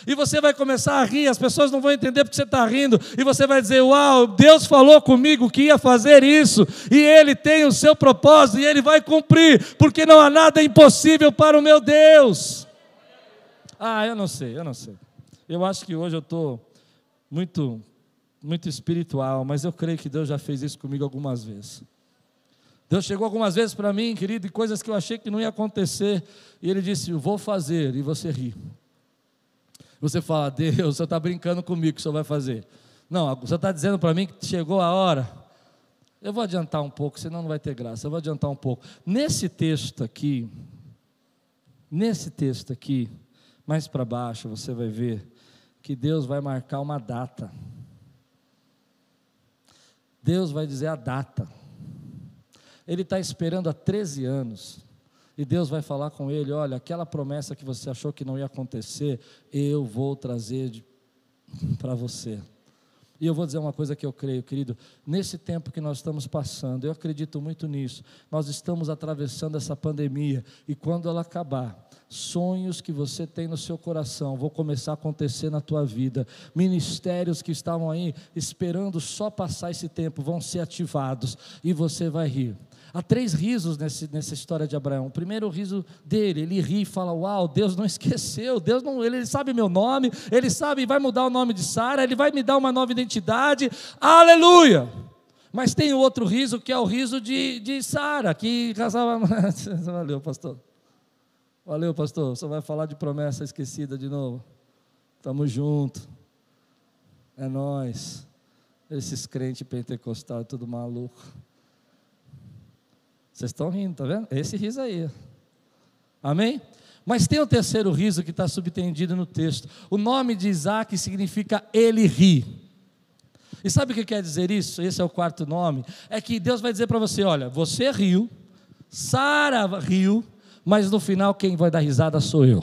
[SPEAKER 1] E você vai começar a rir, as pessoas não vão entender porque você está rindo, e você vai dizer: Uau, Deus falou comigo que ia fazer isso, e Ele tem o seu propósito, e Ele vai cumprir, porque não há nada impossível para o meu Deus. Ah, eu não sei, eu não sei. Eu acho que hoje eu estou muito muito espiritual, mas eu creio que Deus já fez isso comigo algumas vezes. Deus chegou algumas vezes para mim, querido, e coisas que eu achei que não ia acontecer, e Ele disse: Vou fazer, e você ri. Você fala: Deus, você está brincando comigo que o Senhor vai fazer. Não, você está dizendo para mim que chegou a hora. Eu vou adiantar um pouco, senão não vai ter graça. Eu vou adiantar um pouco. Nesse texto aqui, nesse texto aqui, mais para baixo, você vai ver que Deus vai marcar uma data. Deus vai dizer a data. Ele está esperando há 13 anos. E Deus vai falar com ele: olha, aquela promessa que você achou que não ia acontecer, eu vou trazer para você. E eu vou dizer uma coisa que eu creio, querido, nesse tempo que nós estamos passando, eu acredito muito nisso. Nós estamos atravessando essa pandemia e quando ela acabar, sonhos que você tem no seu coração vão começar a acontecer na tua vida. Ministérios que estavam aí esperando só passar esse tempo vão ser ativados e você vai rir. Há três risos nesse, nessa história de Abraão. O primeiro o riso dele, ele ri e fala: Uau, Deus não esqueceu, Deus não, ele sabe meu nome, ele sabe, vai mudar o nome de Sara, ele vai me dar uma nova identidade, aleluia! Mas tem outro riso que é o riso de, de Sara, que casava. Valeu, pastor. Valeu, pastor. Você vai falar de promessa esquecida de novo. Tamo junto. É nós. Esses crentes pentecostais, tudo maluco. Vocês estão rindo, tá vendo? Esse riso aí. Amém? Mas tem o terceiro riso que está subtendido no texto. O nome de Isaac significa ele ri. E sabe o que quer dizer isso? Esse é o quarto nome. É que Deus vai dizer para você: olha, você riu, Sara riu, mas no final quem vai dar risada sou eu.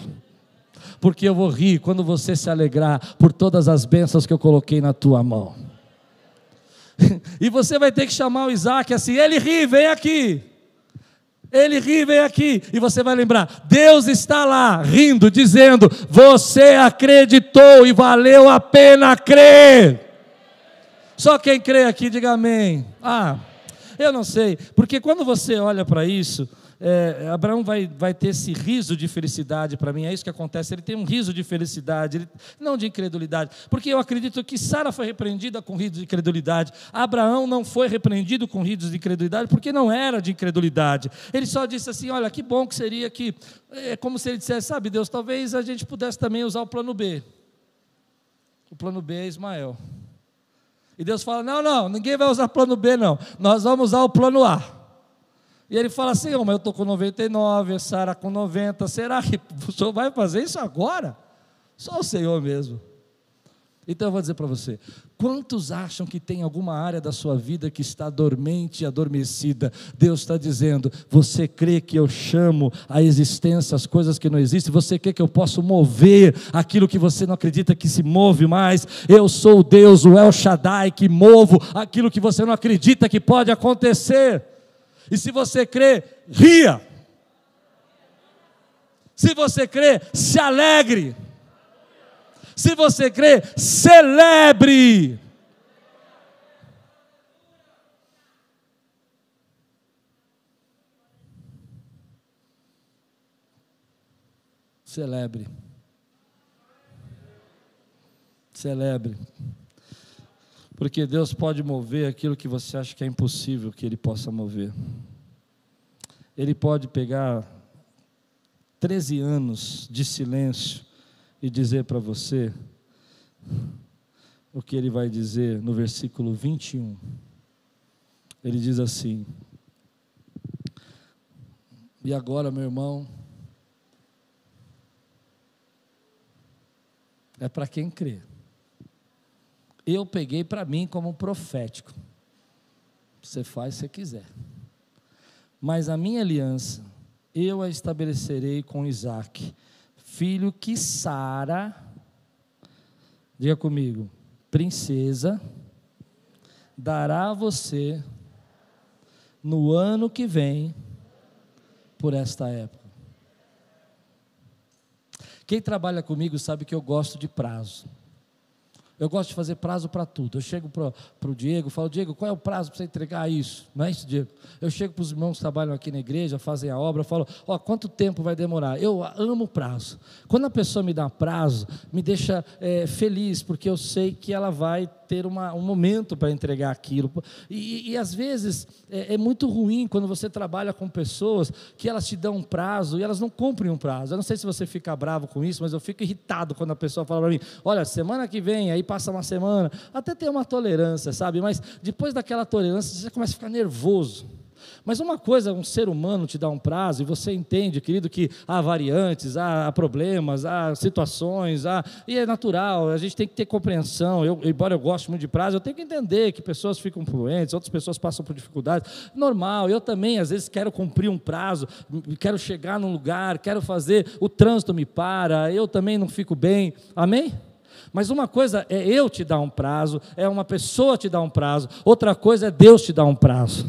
[SPEAKER 1] Porque eu vou rir quando você se alegrar por todas as bênçãos que eu coloquei na tua mão. e você vai ter que chamar o Isaac assim: ele ri, vem aqui. Ele ri, vem aqui, e você vai lembrar: Deus está lá, rindo, dizendo: Você acreditou e valeu a pena crer. Só quem crê aqui, diga amém. Ah, eu não sei, porque quando você olha para isso, é, Abraão vai, vai ter esse riso de felicidade para mim, é isso que acontece. Ele tem um riso de felicidade, ele, não de incredulidade, porque eu acredito que Sara foi repreendida com riso de incredulidade, Abraão não foi repreendido com risos de incredulidade, porque não era de incredulidade. Ele só disse assim: Olha, que bom que seria que, é como se ele dissesse, sabe, Deus, talvez a gente pudesse também usar o plano B. O plano B é Ismael. E Deus fala: Não, não, ninguém vai usar plano B, não. Nós vamos usar o plano A. E ele fala assim: oh, mas eu estou com 99, Sara com 90, será que o senhor vai fazer isso agora? Só o Senhor mesmo. Então eu vou dizer para você: quantos acham que tem alguma área da sua vida que está dormente e adormecida? Deus está dizendo: você crê que eu chamo a existência as coisas que não existem? Você crê que eu posso mover aquilo que você não acredita que se move mais? Eu sou o Deus, o El Shaddai, que movo aquilo que você não acredita que pode acontecer. E se você crê, ria. Se você crê, se alegre. Se você crê, celebre. Celebre. Celebre. Porque Deus pode mover aquilo que você acha que é impossível que Ele possa mover. Ele pode pegar 13 anos de silêncio e dizer para você o que ele vai dizer no versículo 21. Ele diz assim: E agora, meu irmão, é para quem crê eu peguei para mim como profético. Você faz se quiser. Mas a minha aliança eu a estabelecerei com Isaac, filho que Sara, diga comigo, princesa, dará a você no ano que vem, por esta época. Quem trabalha comigo sabe que eu gosto de prazo. Eu gosto de fazer prazo para tudo. Eu chego para o Diego, falo, Diego, qual é o prazo para você entregar isso? Não é isso, Diego? Eu chego para os irmãos que trabalham aqui na igreja, fazem a obra, falo, ó, oh, quanto tempo vai demorar? Eu amo prazo. Quando a pessoa me dá prazo, me deixa é, feliz, porque eu sei que ela vai ter uma, um momento para entregar aquilo. E, e às vezes é, é, muito ruim quando você trabalha com pessoas que elas te dão um prazo e elas não cumprem um prazo. Eu não sei se você fica bravo com isso, mas eu fico irritado quando a pessoa fala para mim: olha, semana que vem, aí passa uma semana, até tem uma tolerância, sabe? Mas depois daquela tolerância, você começa a ficar nervoso. Mas uma coisa, um ser humano te dá um prazo, e você entende, querido, que há variantes, há problemas, há situações, há, e é natural, a gente tem que ter compreensão. Eu, embora eu goste muito de prazo, eu tenho que entender que pessoas ficam fluentes, outras pessoas passam por dificuldades. Normal, eu também, às vezes, quero cumprir um prazo, quero chegar num lugar, quero fazer, o trânsito me para, eu também não fico bem. Amém? Mas uma coisa é eu te dar um prazo, é uma pessoa te dar um prazo, outra coisa é Deus te dar um prazo.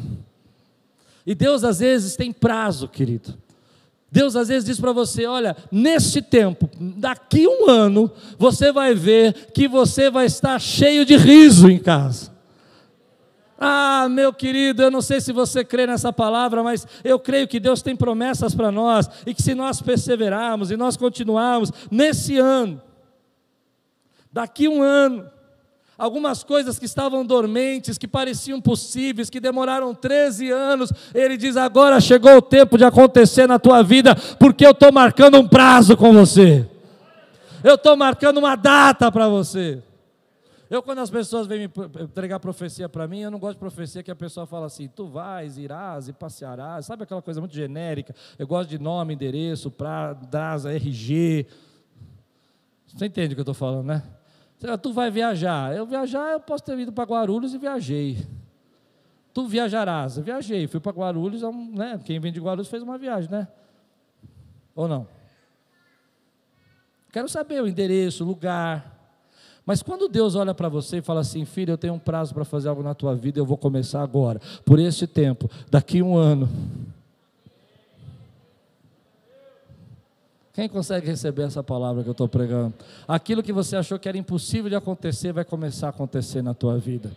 [SPEAKER 1] E Deus às vezes tem prazo, querido. Deus às vezes diz para você: olha, neste tempo, daqui um ano, você vai ver que você vai estar cheio de riso em casa. Ah, meu querido, eu não sei se você crê nessa palavra, mas eu creio que Deus tem promessas para nós e que se nós perseverarmos e nós continuarmos nesse ano, daqui um ano, algumas coisas que estavam dormentes, que pareciam possíveis, que demoraram 13 anos, ele diz: agora chegou o tempo de acontecer na tua vida, porque eu estou marcando um prazo com você, eu estou marcando uma data para você. Eu, quando as pessoas vêm me entregar profecia para mim, eu não gosto de profecia que a pessoa fala assim: tu vais, irás e passearás. Sabe aquela coisa muito genérica? Eu gosto de nome, endereço, pra, DASA, RG. Você entende o que eu estou falando, né? Tu vai viajar. Eu viajar, eu posso ter ido para Guarulhos e viajei. Tu viajarás. Eu viajei. Fui para Guarulhos, né? quem vem de Guarulhos fez uma viagem, né? Ou não? Quero saber o endereço, o lugar. Mas quando Deus olha para você e fala assim, filho, eu tenho um prazo para fazer algo na tua vida, eu vou começar agora, por esse tempo, daqui um ano. Quem consegue receber essa palavra que eu estou pregando? Aquilo que você achou que era impossível de acontecer, vai começar a acontecer na tua vida.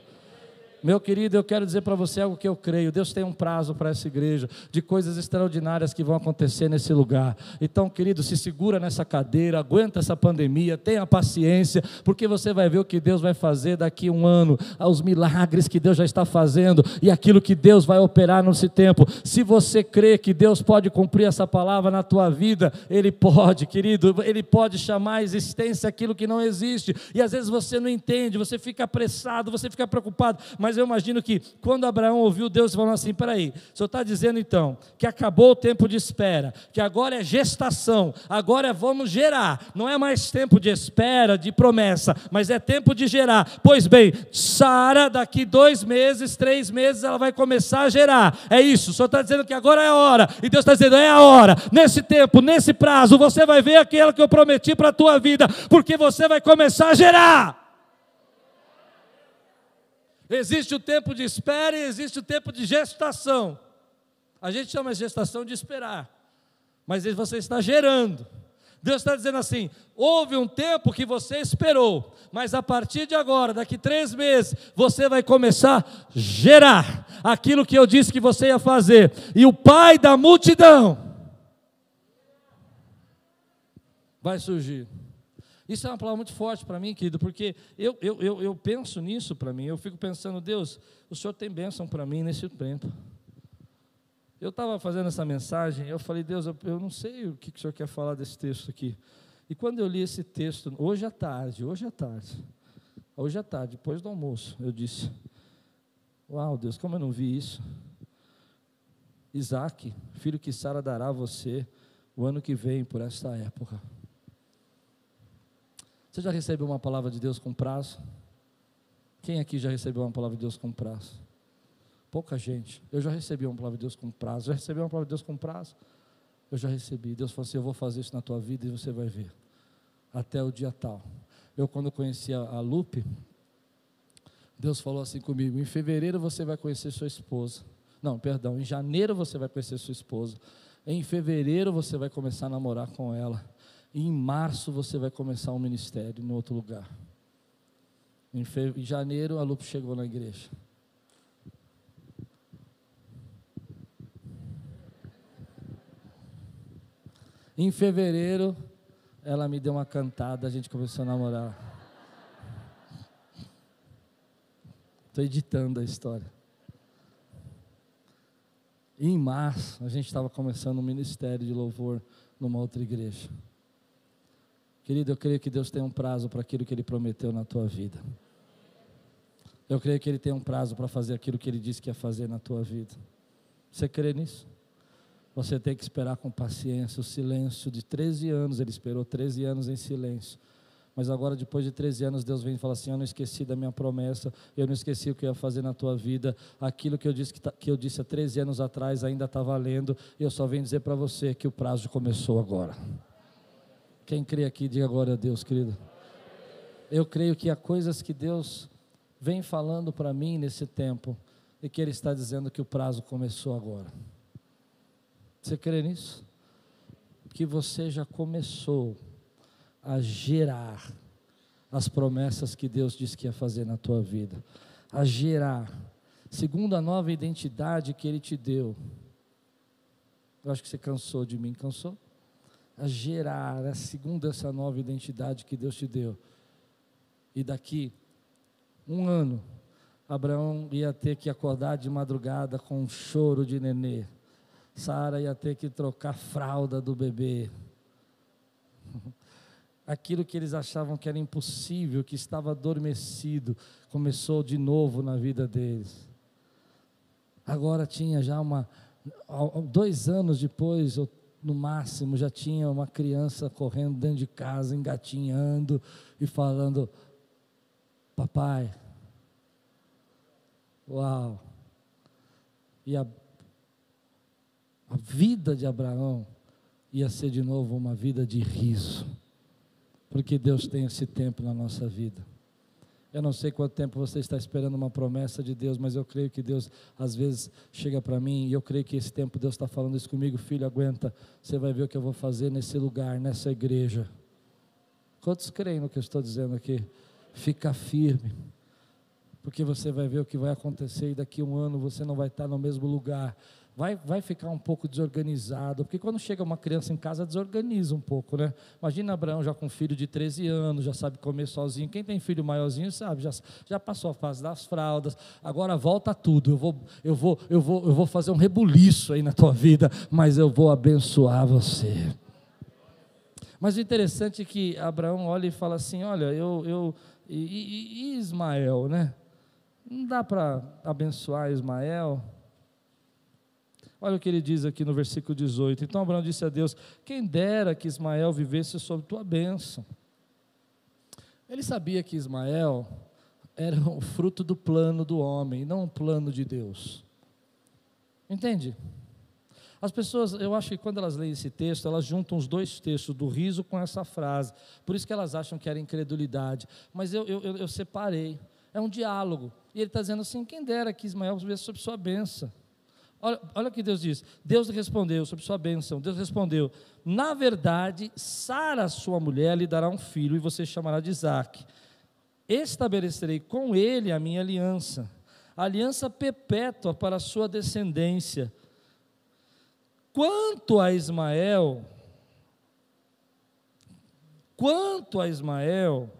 [SPEAKER 1] Meu querido, eu quero dizer para você algo que eu creio. Deus tem um prazo para essa igreja, de coisas extraordinárias que vão acontecer nesse lugar. Então, querido, se segura nessa cadeira, aguenta essa pandemia, tenha paciência, porque você vai ver o que Deus vai fazer daqui a um ano, os milagres que Deus já está fazendo e aquilo que Deus vai operar nesse tempo. Se você crê que Deus pode cumprir essa palavra na tua vida, Ele pode, querido, Ele pode chamar a existência aquilo que não existe. E às vezes você não entende, você fica apressado, você fica preocupado, mas mas eu imagino que quando Abraão ouviu Deus falando assim: peraí, o senhor está dizendo então que acabou o tempo de espera, que agora é gestação, agora vamos gerar, não é mais tempo de espera, de promessa, mas é tempo de gerar. Pois bem, Sara, daqui dois meses, três meses, ela vai começar a gerar. É isso, o senhor está dizendo que agora é a hora, e Deus está dizendo: é a hora, nesse tempo, nesse prazo, você vai ver aquilo que eu prometi para a tua vida, porque você vai começar a gerar. Existe o tempo de espera e existe o tempo de gestação. A gente chama gestação de esperar, mas você está gerando. Deus está dizendo assim: houve um tempo que você esperou, mas a partir de agora, daqui três meses, você vai começar a gerar aquilo que eu disse que você ia fazer. E o pai da multidão vai surgir. Isso é uma palavra muito forte para mim, querido, porque eu, eu, eu, eu penso nisso para mim, eu fico pensando, Deus, o Senhor tem bênção para mim nesse tempo. Eu estava fazendo essa mensagem, eu falei, Deus, eu, eu não sei o que, que o Senhor quer falar desse texto aqui. E quando eu li esse texto, hoje à tarde, hoje à tarde, hoje à tarde, depois do almoço, eu disse: Uau, Deus, como eu não vi isso. Isaac, filho que Sara dará a você o ano que vem, por esta época. Você já recebeu uma palavra de Deus com prazo? Quem aqui já recebeu uma palavra de Deus com prazo? Pouca gente. Eu já recebi uma palavra de Deus com prazo. Já recebi uma palavra de Deus com prazo? Eu já recebi. Deus falou assim: Eu vou fazer isso na tua vida e você vai ver. Até o dia tal. Eu, quando conheci a Lupe, Deus falou assim comigo: Em fevereiro você vai conhecer sua esposa. Não, perdão, em janeiro você vai conhecer sua esposa. Em fevereiro você vai começar a namorar com ela. Em março você vai começar um ministério em outro lugar. Em, fe... em janeiro a Lupe chegou na igreja. Em fevereiro, ela me deu uma cantada, a gente começou a namorar. Estou editando a história. E em março, a gente estava começando um ministério de louvor numa outra igreja. Querido, eu creio que Deus tem um prazo para aquilo que Ele prometeu na tua vida. Eu creio que Ele tem um prazo para fazer aquilo que Ele disse que ia fazer na tua vida. Você crê nisso? Você tem que esperar com paciência. O silêncio de 13 anos, Ele esperou 13 anos em silêncio. Mas agora, depois de 13 anos, Deus vem e fala assim: Eu não esqueci da minha promessa, eu não esqueci o que eu ia fazer na tua vida. Aquilo que eu disse, que, tá, que eu disse há 13 anos atrás ainda está valendo. E eu só venho dizer para você que o prazo começou agora. Quem crê aqui, diga glória a Deus, querido. Eu creio que há coisas que Deus vem falando para mim nesse tempo e que Ele está dizendo que o prazo começou agora. Você crê nisso? Que você já começou a gerar as promessas que Deus disse que ia fazer na tua vida, a gerar segundo a nova identidade que Ele te deu. Eu acho que você cansou de mim, cansou? A gerar, a segundo essa nova identidade que Deus te deu. E daqui, um ano, Abraão ia ter que acordar de madrugada com um choro de nenê. Sara ia ter que trocar a fralda do bebê. Aquilo que eles achavam que era impossível, que estava adormecido, começou de novo na vida deles. Agora tinha já uma. Dois anos depois, no máximo, já tinha uma criança correndo dentro de casa, engatinhando e falando: Papai, uau! E a, a vida de Abraão ia ser de novo uma vida de riso, porque Deus tem esse tempo na nossa vida. Eu não sei quanto tempo você está esperando uma promessa de Deus, mas eu creio que Deus às vezes chega para mim e eu creio que esse tempo Deus está falando isso comigo, filho, aguenta, você vai ver o que eu vou fazer nesse lugar, nessa igreja. Quantos creem no que eu estou dizendo aqui? Fica firme, porque você vai ver o que vai acontecer e daqui a um ano você não vai estar no mesmo lugar, vai, vai ficar um pouco desorganizado, porque quando chega uma criança em casa, desorganiza um pouco, né? Imagina Abraão já com um filho de 13 anos, já sabe comer sozinho. Quem tem filho maiorzinho sabe, já, já passou a fase das fraldas, agora volta tudo. Eu vou, eu, vou, eu, vou, eu vou fazer um rebuliço aí na tua vida, mas eu vou abençoar você. Mas o interessante é que Abraão olha e fala assim: olha, eu. eu e, e, e Ismael, né? Não dá para abençoar Ismael. Olha o que ele diz aqui no versículo 18. Então Abraão disse a Deus: Quem dera que Ismael vivesse sob tua bênção. Ele sabia que Ismael era o fruto do plano do homem, não o plano de Deus. Entende? As pessoas, eu acho que quando elas leem esse texto, elas juntam os dois textos, do riso com essa frase. Por isso que elas acham que era incredulidade. Mas eu, eu, eu separei. É um diálogo. E ele está dizendo assim: quem dera que Ismael vivesse sob sua bênção. Olha, olha o que Deus diz. Deus respondeu sobre sua bênção. Deus respondeu: Na verdade, Sara, sua mulher, lhe dará um filho e você chamará de Isaac. Estabelecerei com ele a minha aliança, aliança perpétua para a sua descendência. Quanto a Ismael, quanto a Ismael,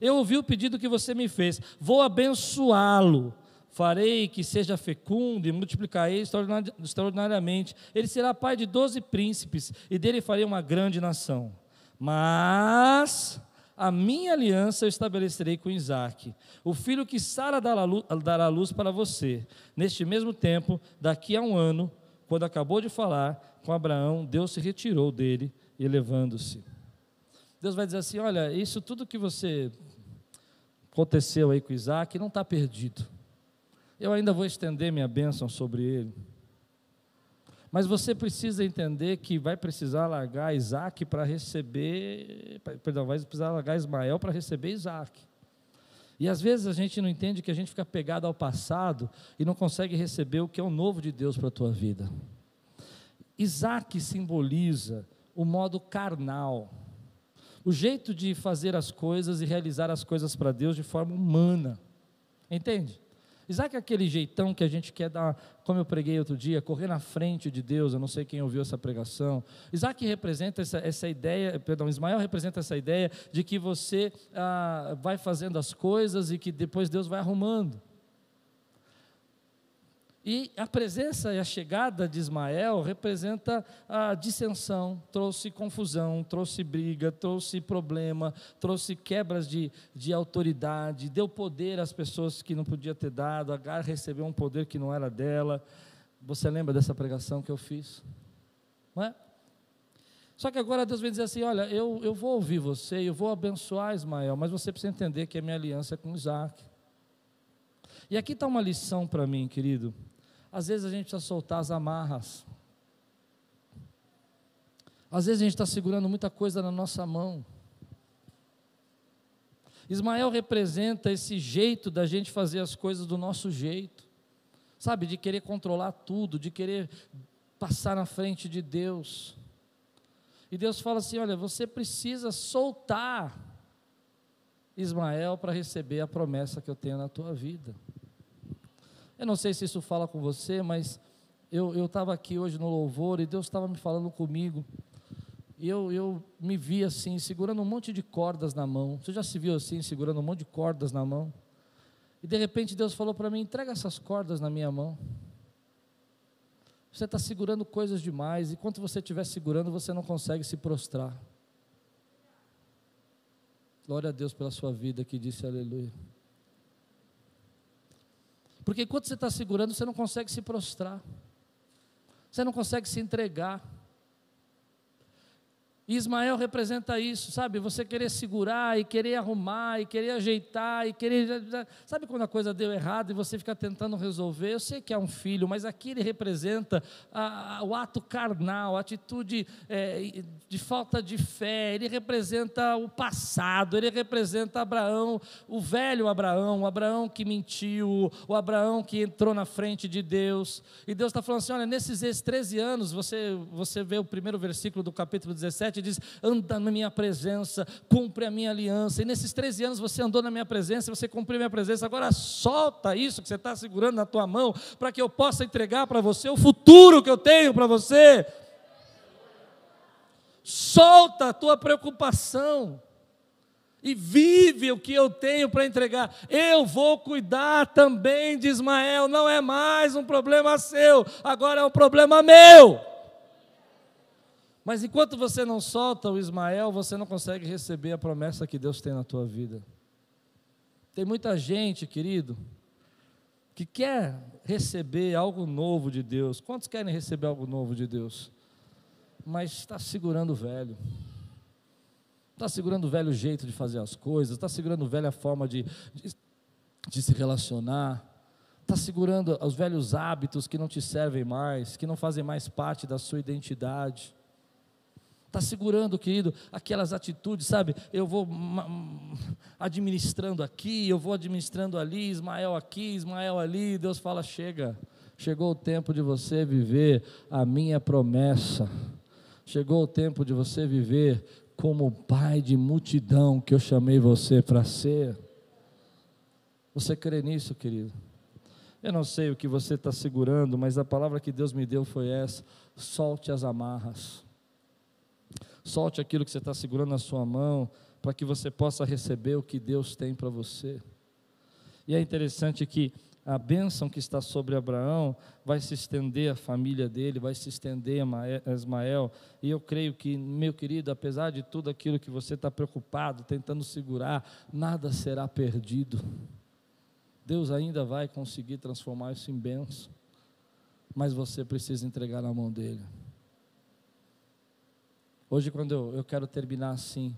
[SPEAKER 1] eu ouvi o pedido que você me fez, vou abençoá-lo farei que seja fecundo e multiplicarei extraordinariamente. Ele será pai de doze príncipes, e dele farei uma grande nação. Mas a minha aliança eu estabelecerei com Isaac, o filho que Sara dará luz para você. Neste mesmo tempo, daqui a um ano, quando acabou de falar com Abraão, Deus se retirou dele, elevando-se. Deus vai dizer assim: olha, isso tudo que você aconteceu aí com Isaac não está perdido eu ainda vou estender minha bênção sobre ele. Mas você precisa entender que vai precisar largar Isaac para receber, perdão, vai precisar largar Ismael para receber Isaac. E às vezes a gente não entende que a gente fica pegado ao passado e não consegue receber o que é o novo de Deus para a tua vida. Isaac simboliza o modo carnal, o jeito de fazer as coisas e realizar as coisas para Deus de forma humana. Entende? Isaac é aquele jeitão que a gente quer dar, como eu preguei outro dia, correr na frente de Deus. Eu não sei quem ouviu essa pregação. Isaac representa essa, essa ideia, perdão, Ismael representa essa ideia de que você ah, vai fazendo as coisas e que depois Deus vai arrumando. E a presença e a chegada de Ismael representa a dissensão, trouxe confusão, trouxe briga, trouxe problema, trouxe quebras de, de autoridade, deu poder às pessoas que não podia ter dado, Agar recebeu um poder que não era dela. Você lembra dessa pregação que eu fiz? Não é? Só que agora Deus vem dizer assim: olha, eu, eu vou ouvir você, eu vou abençoar Ismael, mas você precisa entender que a minha aliança é com Isaac. E aqui está uma lição para mim, querido. Às vezes a gente precisa soltar as amarras. Às vezes a gente está segurando muita coisa na nossa mão. Ismael representa esse jeito da gente fazer as coisas do nosso jeito, sabe, de querer controlar tudo, de querer passar na frente de Deus. E Deus fala assim: olha, você precisa soltar Ismael para receber a promessa que eu tenho na tua vida. Eu não sei se isso fala com você, mas eu estava aqui hoje no louvor e Deus estava me falando comigo. E eu, eu me vi assim, segurando um monte de cordas na mão. Você já se viu assim, segurando um monte de cordas na mão? E de repente Deus falou para mim: entrega essas cordas na minha mão. Você está segurando coisas demais, e enquanto você estiver segurando, você não consegue se prostrar. Glória a Deus pela sua vida que disse aleluia. Porque enquanto você está segurando, você não consegue se prostrar. Você não consegue se entregar. Ismael representa isso, sabe? Você querer segurar e querer arrumar e querer ajeitar e querer. Sabe quando a coisa deu errado e você fica tentando resolver? Eu sei que é um filho, mas aqui ele representa a, a, o ato carnal, a atitude é, de falta de fé, ele representa o passado, ele representa Abraão, o velho Abraão, o Abraão que mentiu, o Abraão que entrou na frente de Deus. E Deus está falando assim: olha, nesses 13 anos, você, você vê o primeiro versículo do capítulo 17 17 diz: anda na minha presença, cumpre a minha aliança. E nesses 13 anos você andou na minha presença, você cumpriu a minha presença. Agora solta isso que você está segurando na tua mão, para que eu possa entregar para você o futuro que eu tenho para você. Solta a tua preocupação e vive o que eu tenho para entregar. Eu vou cuidar também de Ismael, não é mais um problema seu, agora é um problema meu. Mas enquanto você não solta o Ismael, você não consegue receber a promessa que Deus tem na tua vida. Tem muita gente, querido, que quer receber algo novo de Deus. Quantos querem receber algo novo de Deus? Mas está segurando o velho. Está segurando o velho jeito de fazer as coisas, está segurando a velha forma de, de, de se relacionar, está segurando os velhos hábitos que não te servem mais, que não fazem mais parte da sua identidade está segurando, querido, aquelas atitudes, sabe? Eu vou administrando aqui, eu vou administrando ali, Ismael aqui, Ismael ali. Deus fala: chega, chegou o tempo de você viver a minha promessa, chegou o tempo de você viver como pai de multidão que eu chamei você para ser. Você crê nisso, querido? Eu não sei o que você está segurando, mas a palavra que Deus me deu foi essa: solte as amarras. Solte aquilo que você está segurando na sua mão, para que você possa receber o que Deus tem para você. E é interessante que a bênção que está sobre Abraão vai se estender à família dele, vai se estender a Ismael. E eu creio que, meu querido, apesar de tudo aquilo que você está preocupado, tentando segurar, nada será perdido. Deus ainda vai conseguir transformar isso em bênção, mas você precisa entregar na mão dele. Hoje, quando eu, eu quero terminar assim,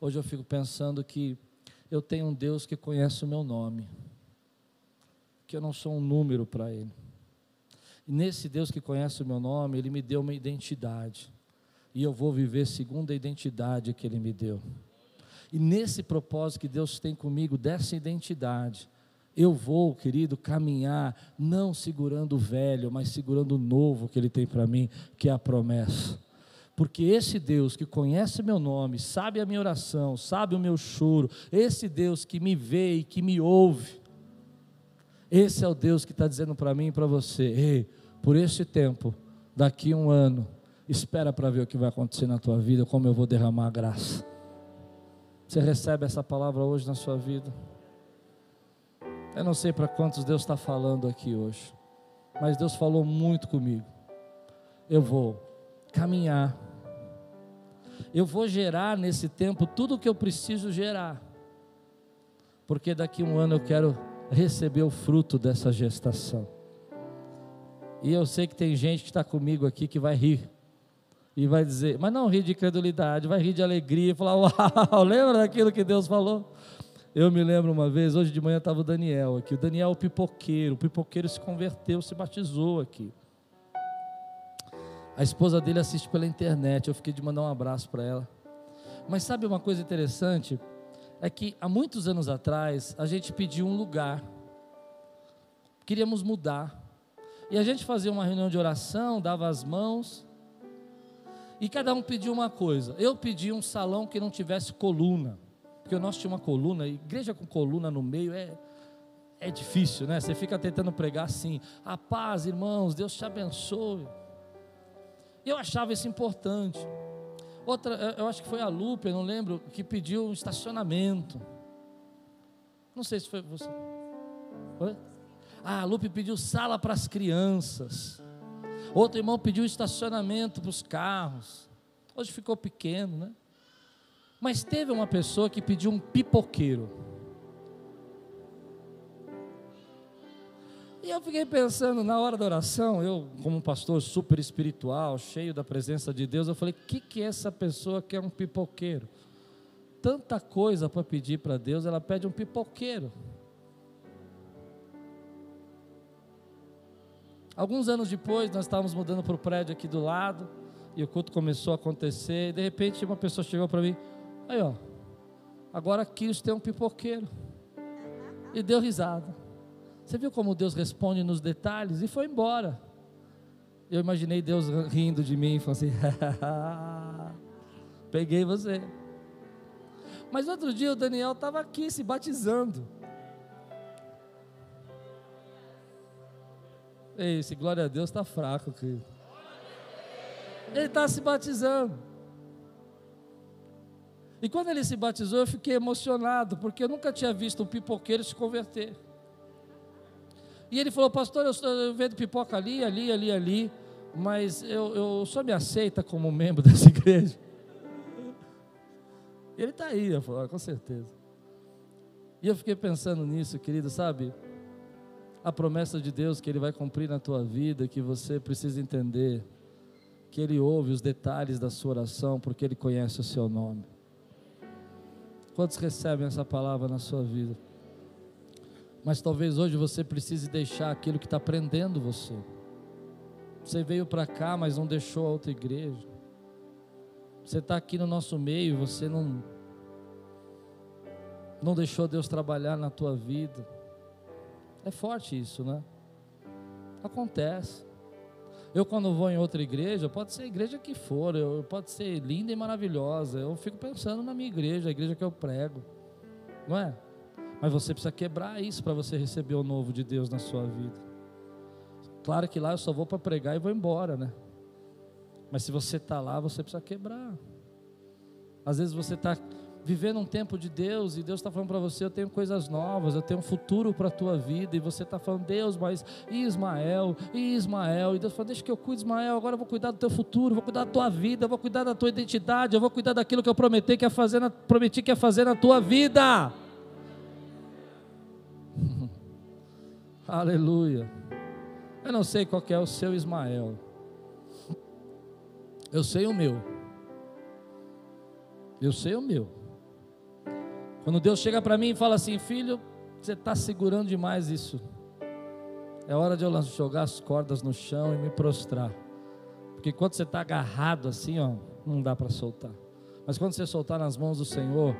[SPEAKER 1] hoje eu fico pensando que eu tenho um Deus que conhece o meu nome, que eu não sou um número para Ele. E nesse Deus que conhece o meu nome, Ele me deu uma identidade, e eu vou viver segundo a identidade que Ele me deu. E nesse propósito que Deus tem comigo, dessa identidade, eu vou, querido, caminhar, não segurando o velho, mas segurando o novo que Ele tem para mim, que é a promessa porque esse Deus que conhece meu nome, sabe a minha oração, sabe o meu choro, esse Deus que me vê e que me ouve, esse é o Deus que está dizendo para mim e para você: ei, por esse tempo, daqui um ano, espera para ver o que vai acontecer na tua vida, como eu vou derramar a graça. Você recebe essa palavra hoje na sua vida? Eu não sei para quantos Deus está falando aqui hoje, mas Deus falou muito comigo. Eu vou caminhar eu vou gerar nesse tempo tudo o que eu preciso gerar, porque daqui a um ano eu quero receber o fruto dessa gestação. E eu sei que tem gente que está comigo aqui que vai rir. E vai dizer, mas não rir de credulidade, vai rir de alegria, e falar, uau, lembra daquilo que Deus falou? Eu me lembro uma vez, hoje de manhã estava o Daniel aqui, o Daniel é o pipoqueiro, o pipoqueiro se converteu, se batizou aqui. A esposa dele assiste pela internet. Eu fiquei de mandar um abraço para ela. Mas sabe uma coisa interessante? É que há muitos anos atrás a gente pediu um lugar. Queríamos mudar. E a gente fazia uma reunião de oração, dava as mãos. E cada um pediu uma coisa. Eu pedi um salão que não tivesse coluna. Porque nosso tinha uma coluna, igreja com coluna no meio é, é difícil, né? Você fica tentando pregar assim: a paz, irmãos, Deus te abençoe. Eu achava isso importante. Outra, eu acho que foi a Lupe, eu não lembro, que pediu um estacionamento. Não sei se foi você. Oi? Ah, a Lupe pediu sala para as crianças. Outro irmão pediu estacionamento para os carros. Hoje ficou pequeno, né? Mas teve uma pessoa que pediu um pipoqueiro. E eu fiquei pensando na hora da oração, eu, como um pastor super espiritual, cheio da presença de Deus, eu falei: o que, que é essa pessoa que é um pipoqueiro? Tanta coisa para pedir para Deus, ela pede um pipoqueiro. Alguns anos depois, nós estávamos mudando para o prédio aqui do lado, e o culto começou a acontecer, e de repente uma pessoa chegou para mim, aí ó, agora aqui tem um pipoqueiro. E deu risada. Você viu como Deus responde nos detalhes? E foi embora. Eu imaginei Deus rindo de mim e falando assim: peguei você. Mas outro dia o Daniel estava aqui se batizando. Esse, glória a Deus, está fraco, querido. Ele está se batizando. E quando ele se batizou, eu fiquei emocionado, porque eu nunca tinha visto um pipoqueiro se converter. E ele falou, pastor, eu, eu vendo pipoca ali, ali, ali, ali, mas eu, eu só me aceita como membro dessa igreja. Ele está aí, eu falei, com certeza. E eu fiquei pensando nisso, querido, sabe? a promessa de Deus que Ele vai cumprir na tua vida, que você precisa entender que Ele ouve os detalhes da sua oração, porque Ele conhece o seu nome. Quantos recebem essa palavra na sua vida? Mas talvez hoje você precise deixar aquilo que está prendendo você. Você veio para cá, mas não deixou a outra igreja. Você está aqui no nosso meio, você não não deixou Deus trabalhar na tua vida. É forte isso, né? Acontece. Eu, quando vou em outra igreja, pode ser a igreja que for, eu, pode ser linda e maravilhosa, eu fico pensando na minha igreja, a igreja que eu prego, não é? Mas você precisa quebrar isso para você receber o novo de Deus na sua vida. Claro que lá eu só vou para pregar e vou embora, né? Mas se você está lá, você precisa quebrar. Às vezes você está vivendo um tempo de Deus e Deus está falando para você: eu tenho coisas novas, eu tenho um futuro para a tua vida. E você está falando, Deus, mas Ismael? Ismael? E Deus fala: deixa que eu cuide, Ismael. Agora eu vou cuidar do teu futuro, vou cuidar da tua vida, vou cuidar da tua identidade, eu vou cuidar daquilo que eu prometi que ia fazer na, prometi que ia fazer na tua vida. Aleluia. Eu não sei qual é o seu Ismael. Eu sei o meu. Eu sei o meu. Quando Deus chega para mim e fala assim: Filho, você está segurando demais isso. É hora de eu jogar as cordas no chão e me prostrar. Porque quando você está agarrado assim, ó, não dá para soltar. Mas quando você soltar nas mãos do Senhor,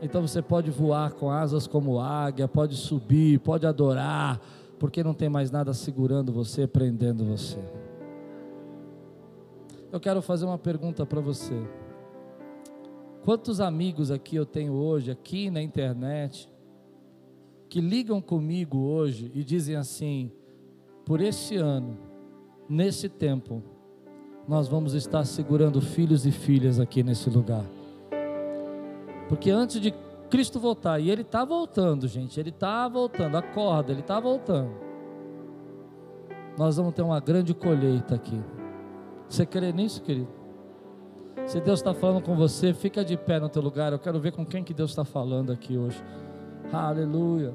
[SPEAKER 1] então você pode voar com asas como águia, pode subir, pode adorar, porque não tem mais nada segurando você, prendendo você. Eu quero fazer uma pergunta para você. Quantos amigos aqui eu tenho hoje, aqui na internet, que ligam comigo hoje e dizem assim: por esse ano, nesse tempo, nós vamos estar segurando filhos e filhas aqui nesse lugar. Porque antes de Cristo voltar, e Ele está voltando, gente, Ele está voltando, acorda, Ele está voltando. Nós vamos ter uma grande colheita aqui. Você crê nisso, querido? Se Deus está falando com você, fica de pé no teu lugar. Eu quero ver com quem que Deus está falando aqui hoje. Aleluia.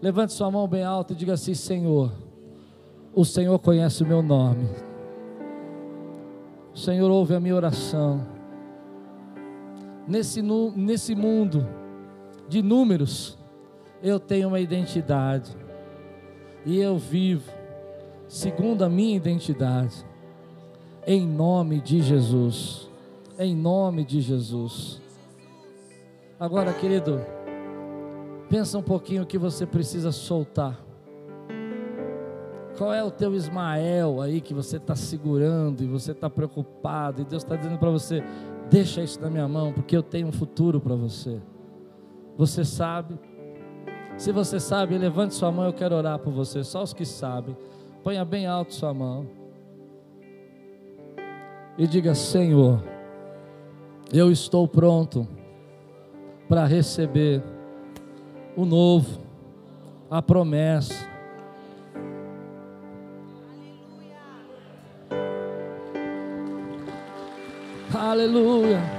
[SPEAKER 1] Levante sua mão bem alta e diga assim: Senhor, o Senhor conhece o meu nome. O Senhor ouve a minha oração. Nesse, nesse mundo de números, eu tenho uma identidade. E eu vivo segundo a minha identidade em nome de Jesus. Em nome de Jesus. Agora, querido, pensa um pouquinho o que você precisa soltar. Qual é o teu Ismael aí que você está segurando e você está preocupado, e Deus está dizendo para você: deixa isso na minha mão, porque eu tenho um futuro para você. Você sabe, Se você sabe, levante sua mão, eu quero orar por você. Só os que sabem. Ponha bem alto sua mão. E diga: Senhor, eu estou pronto para receber o novo, a promessa. Aleluia.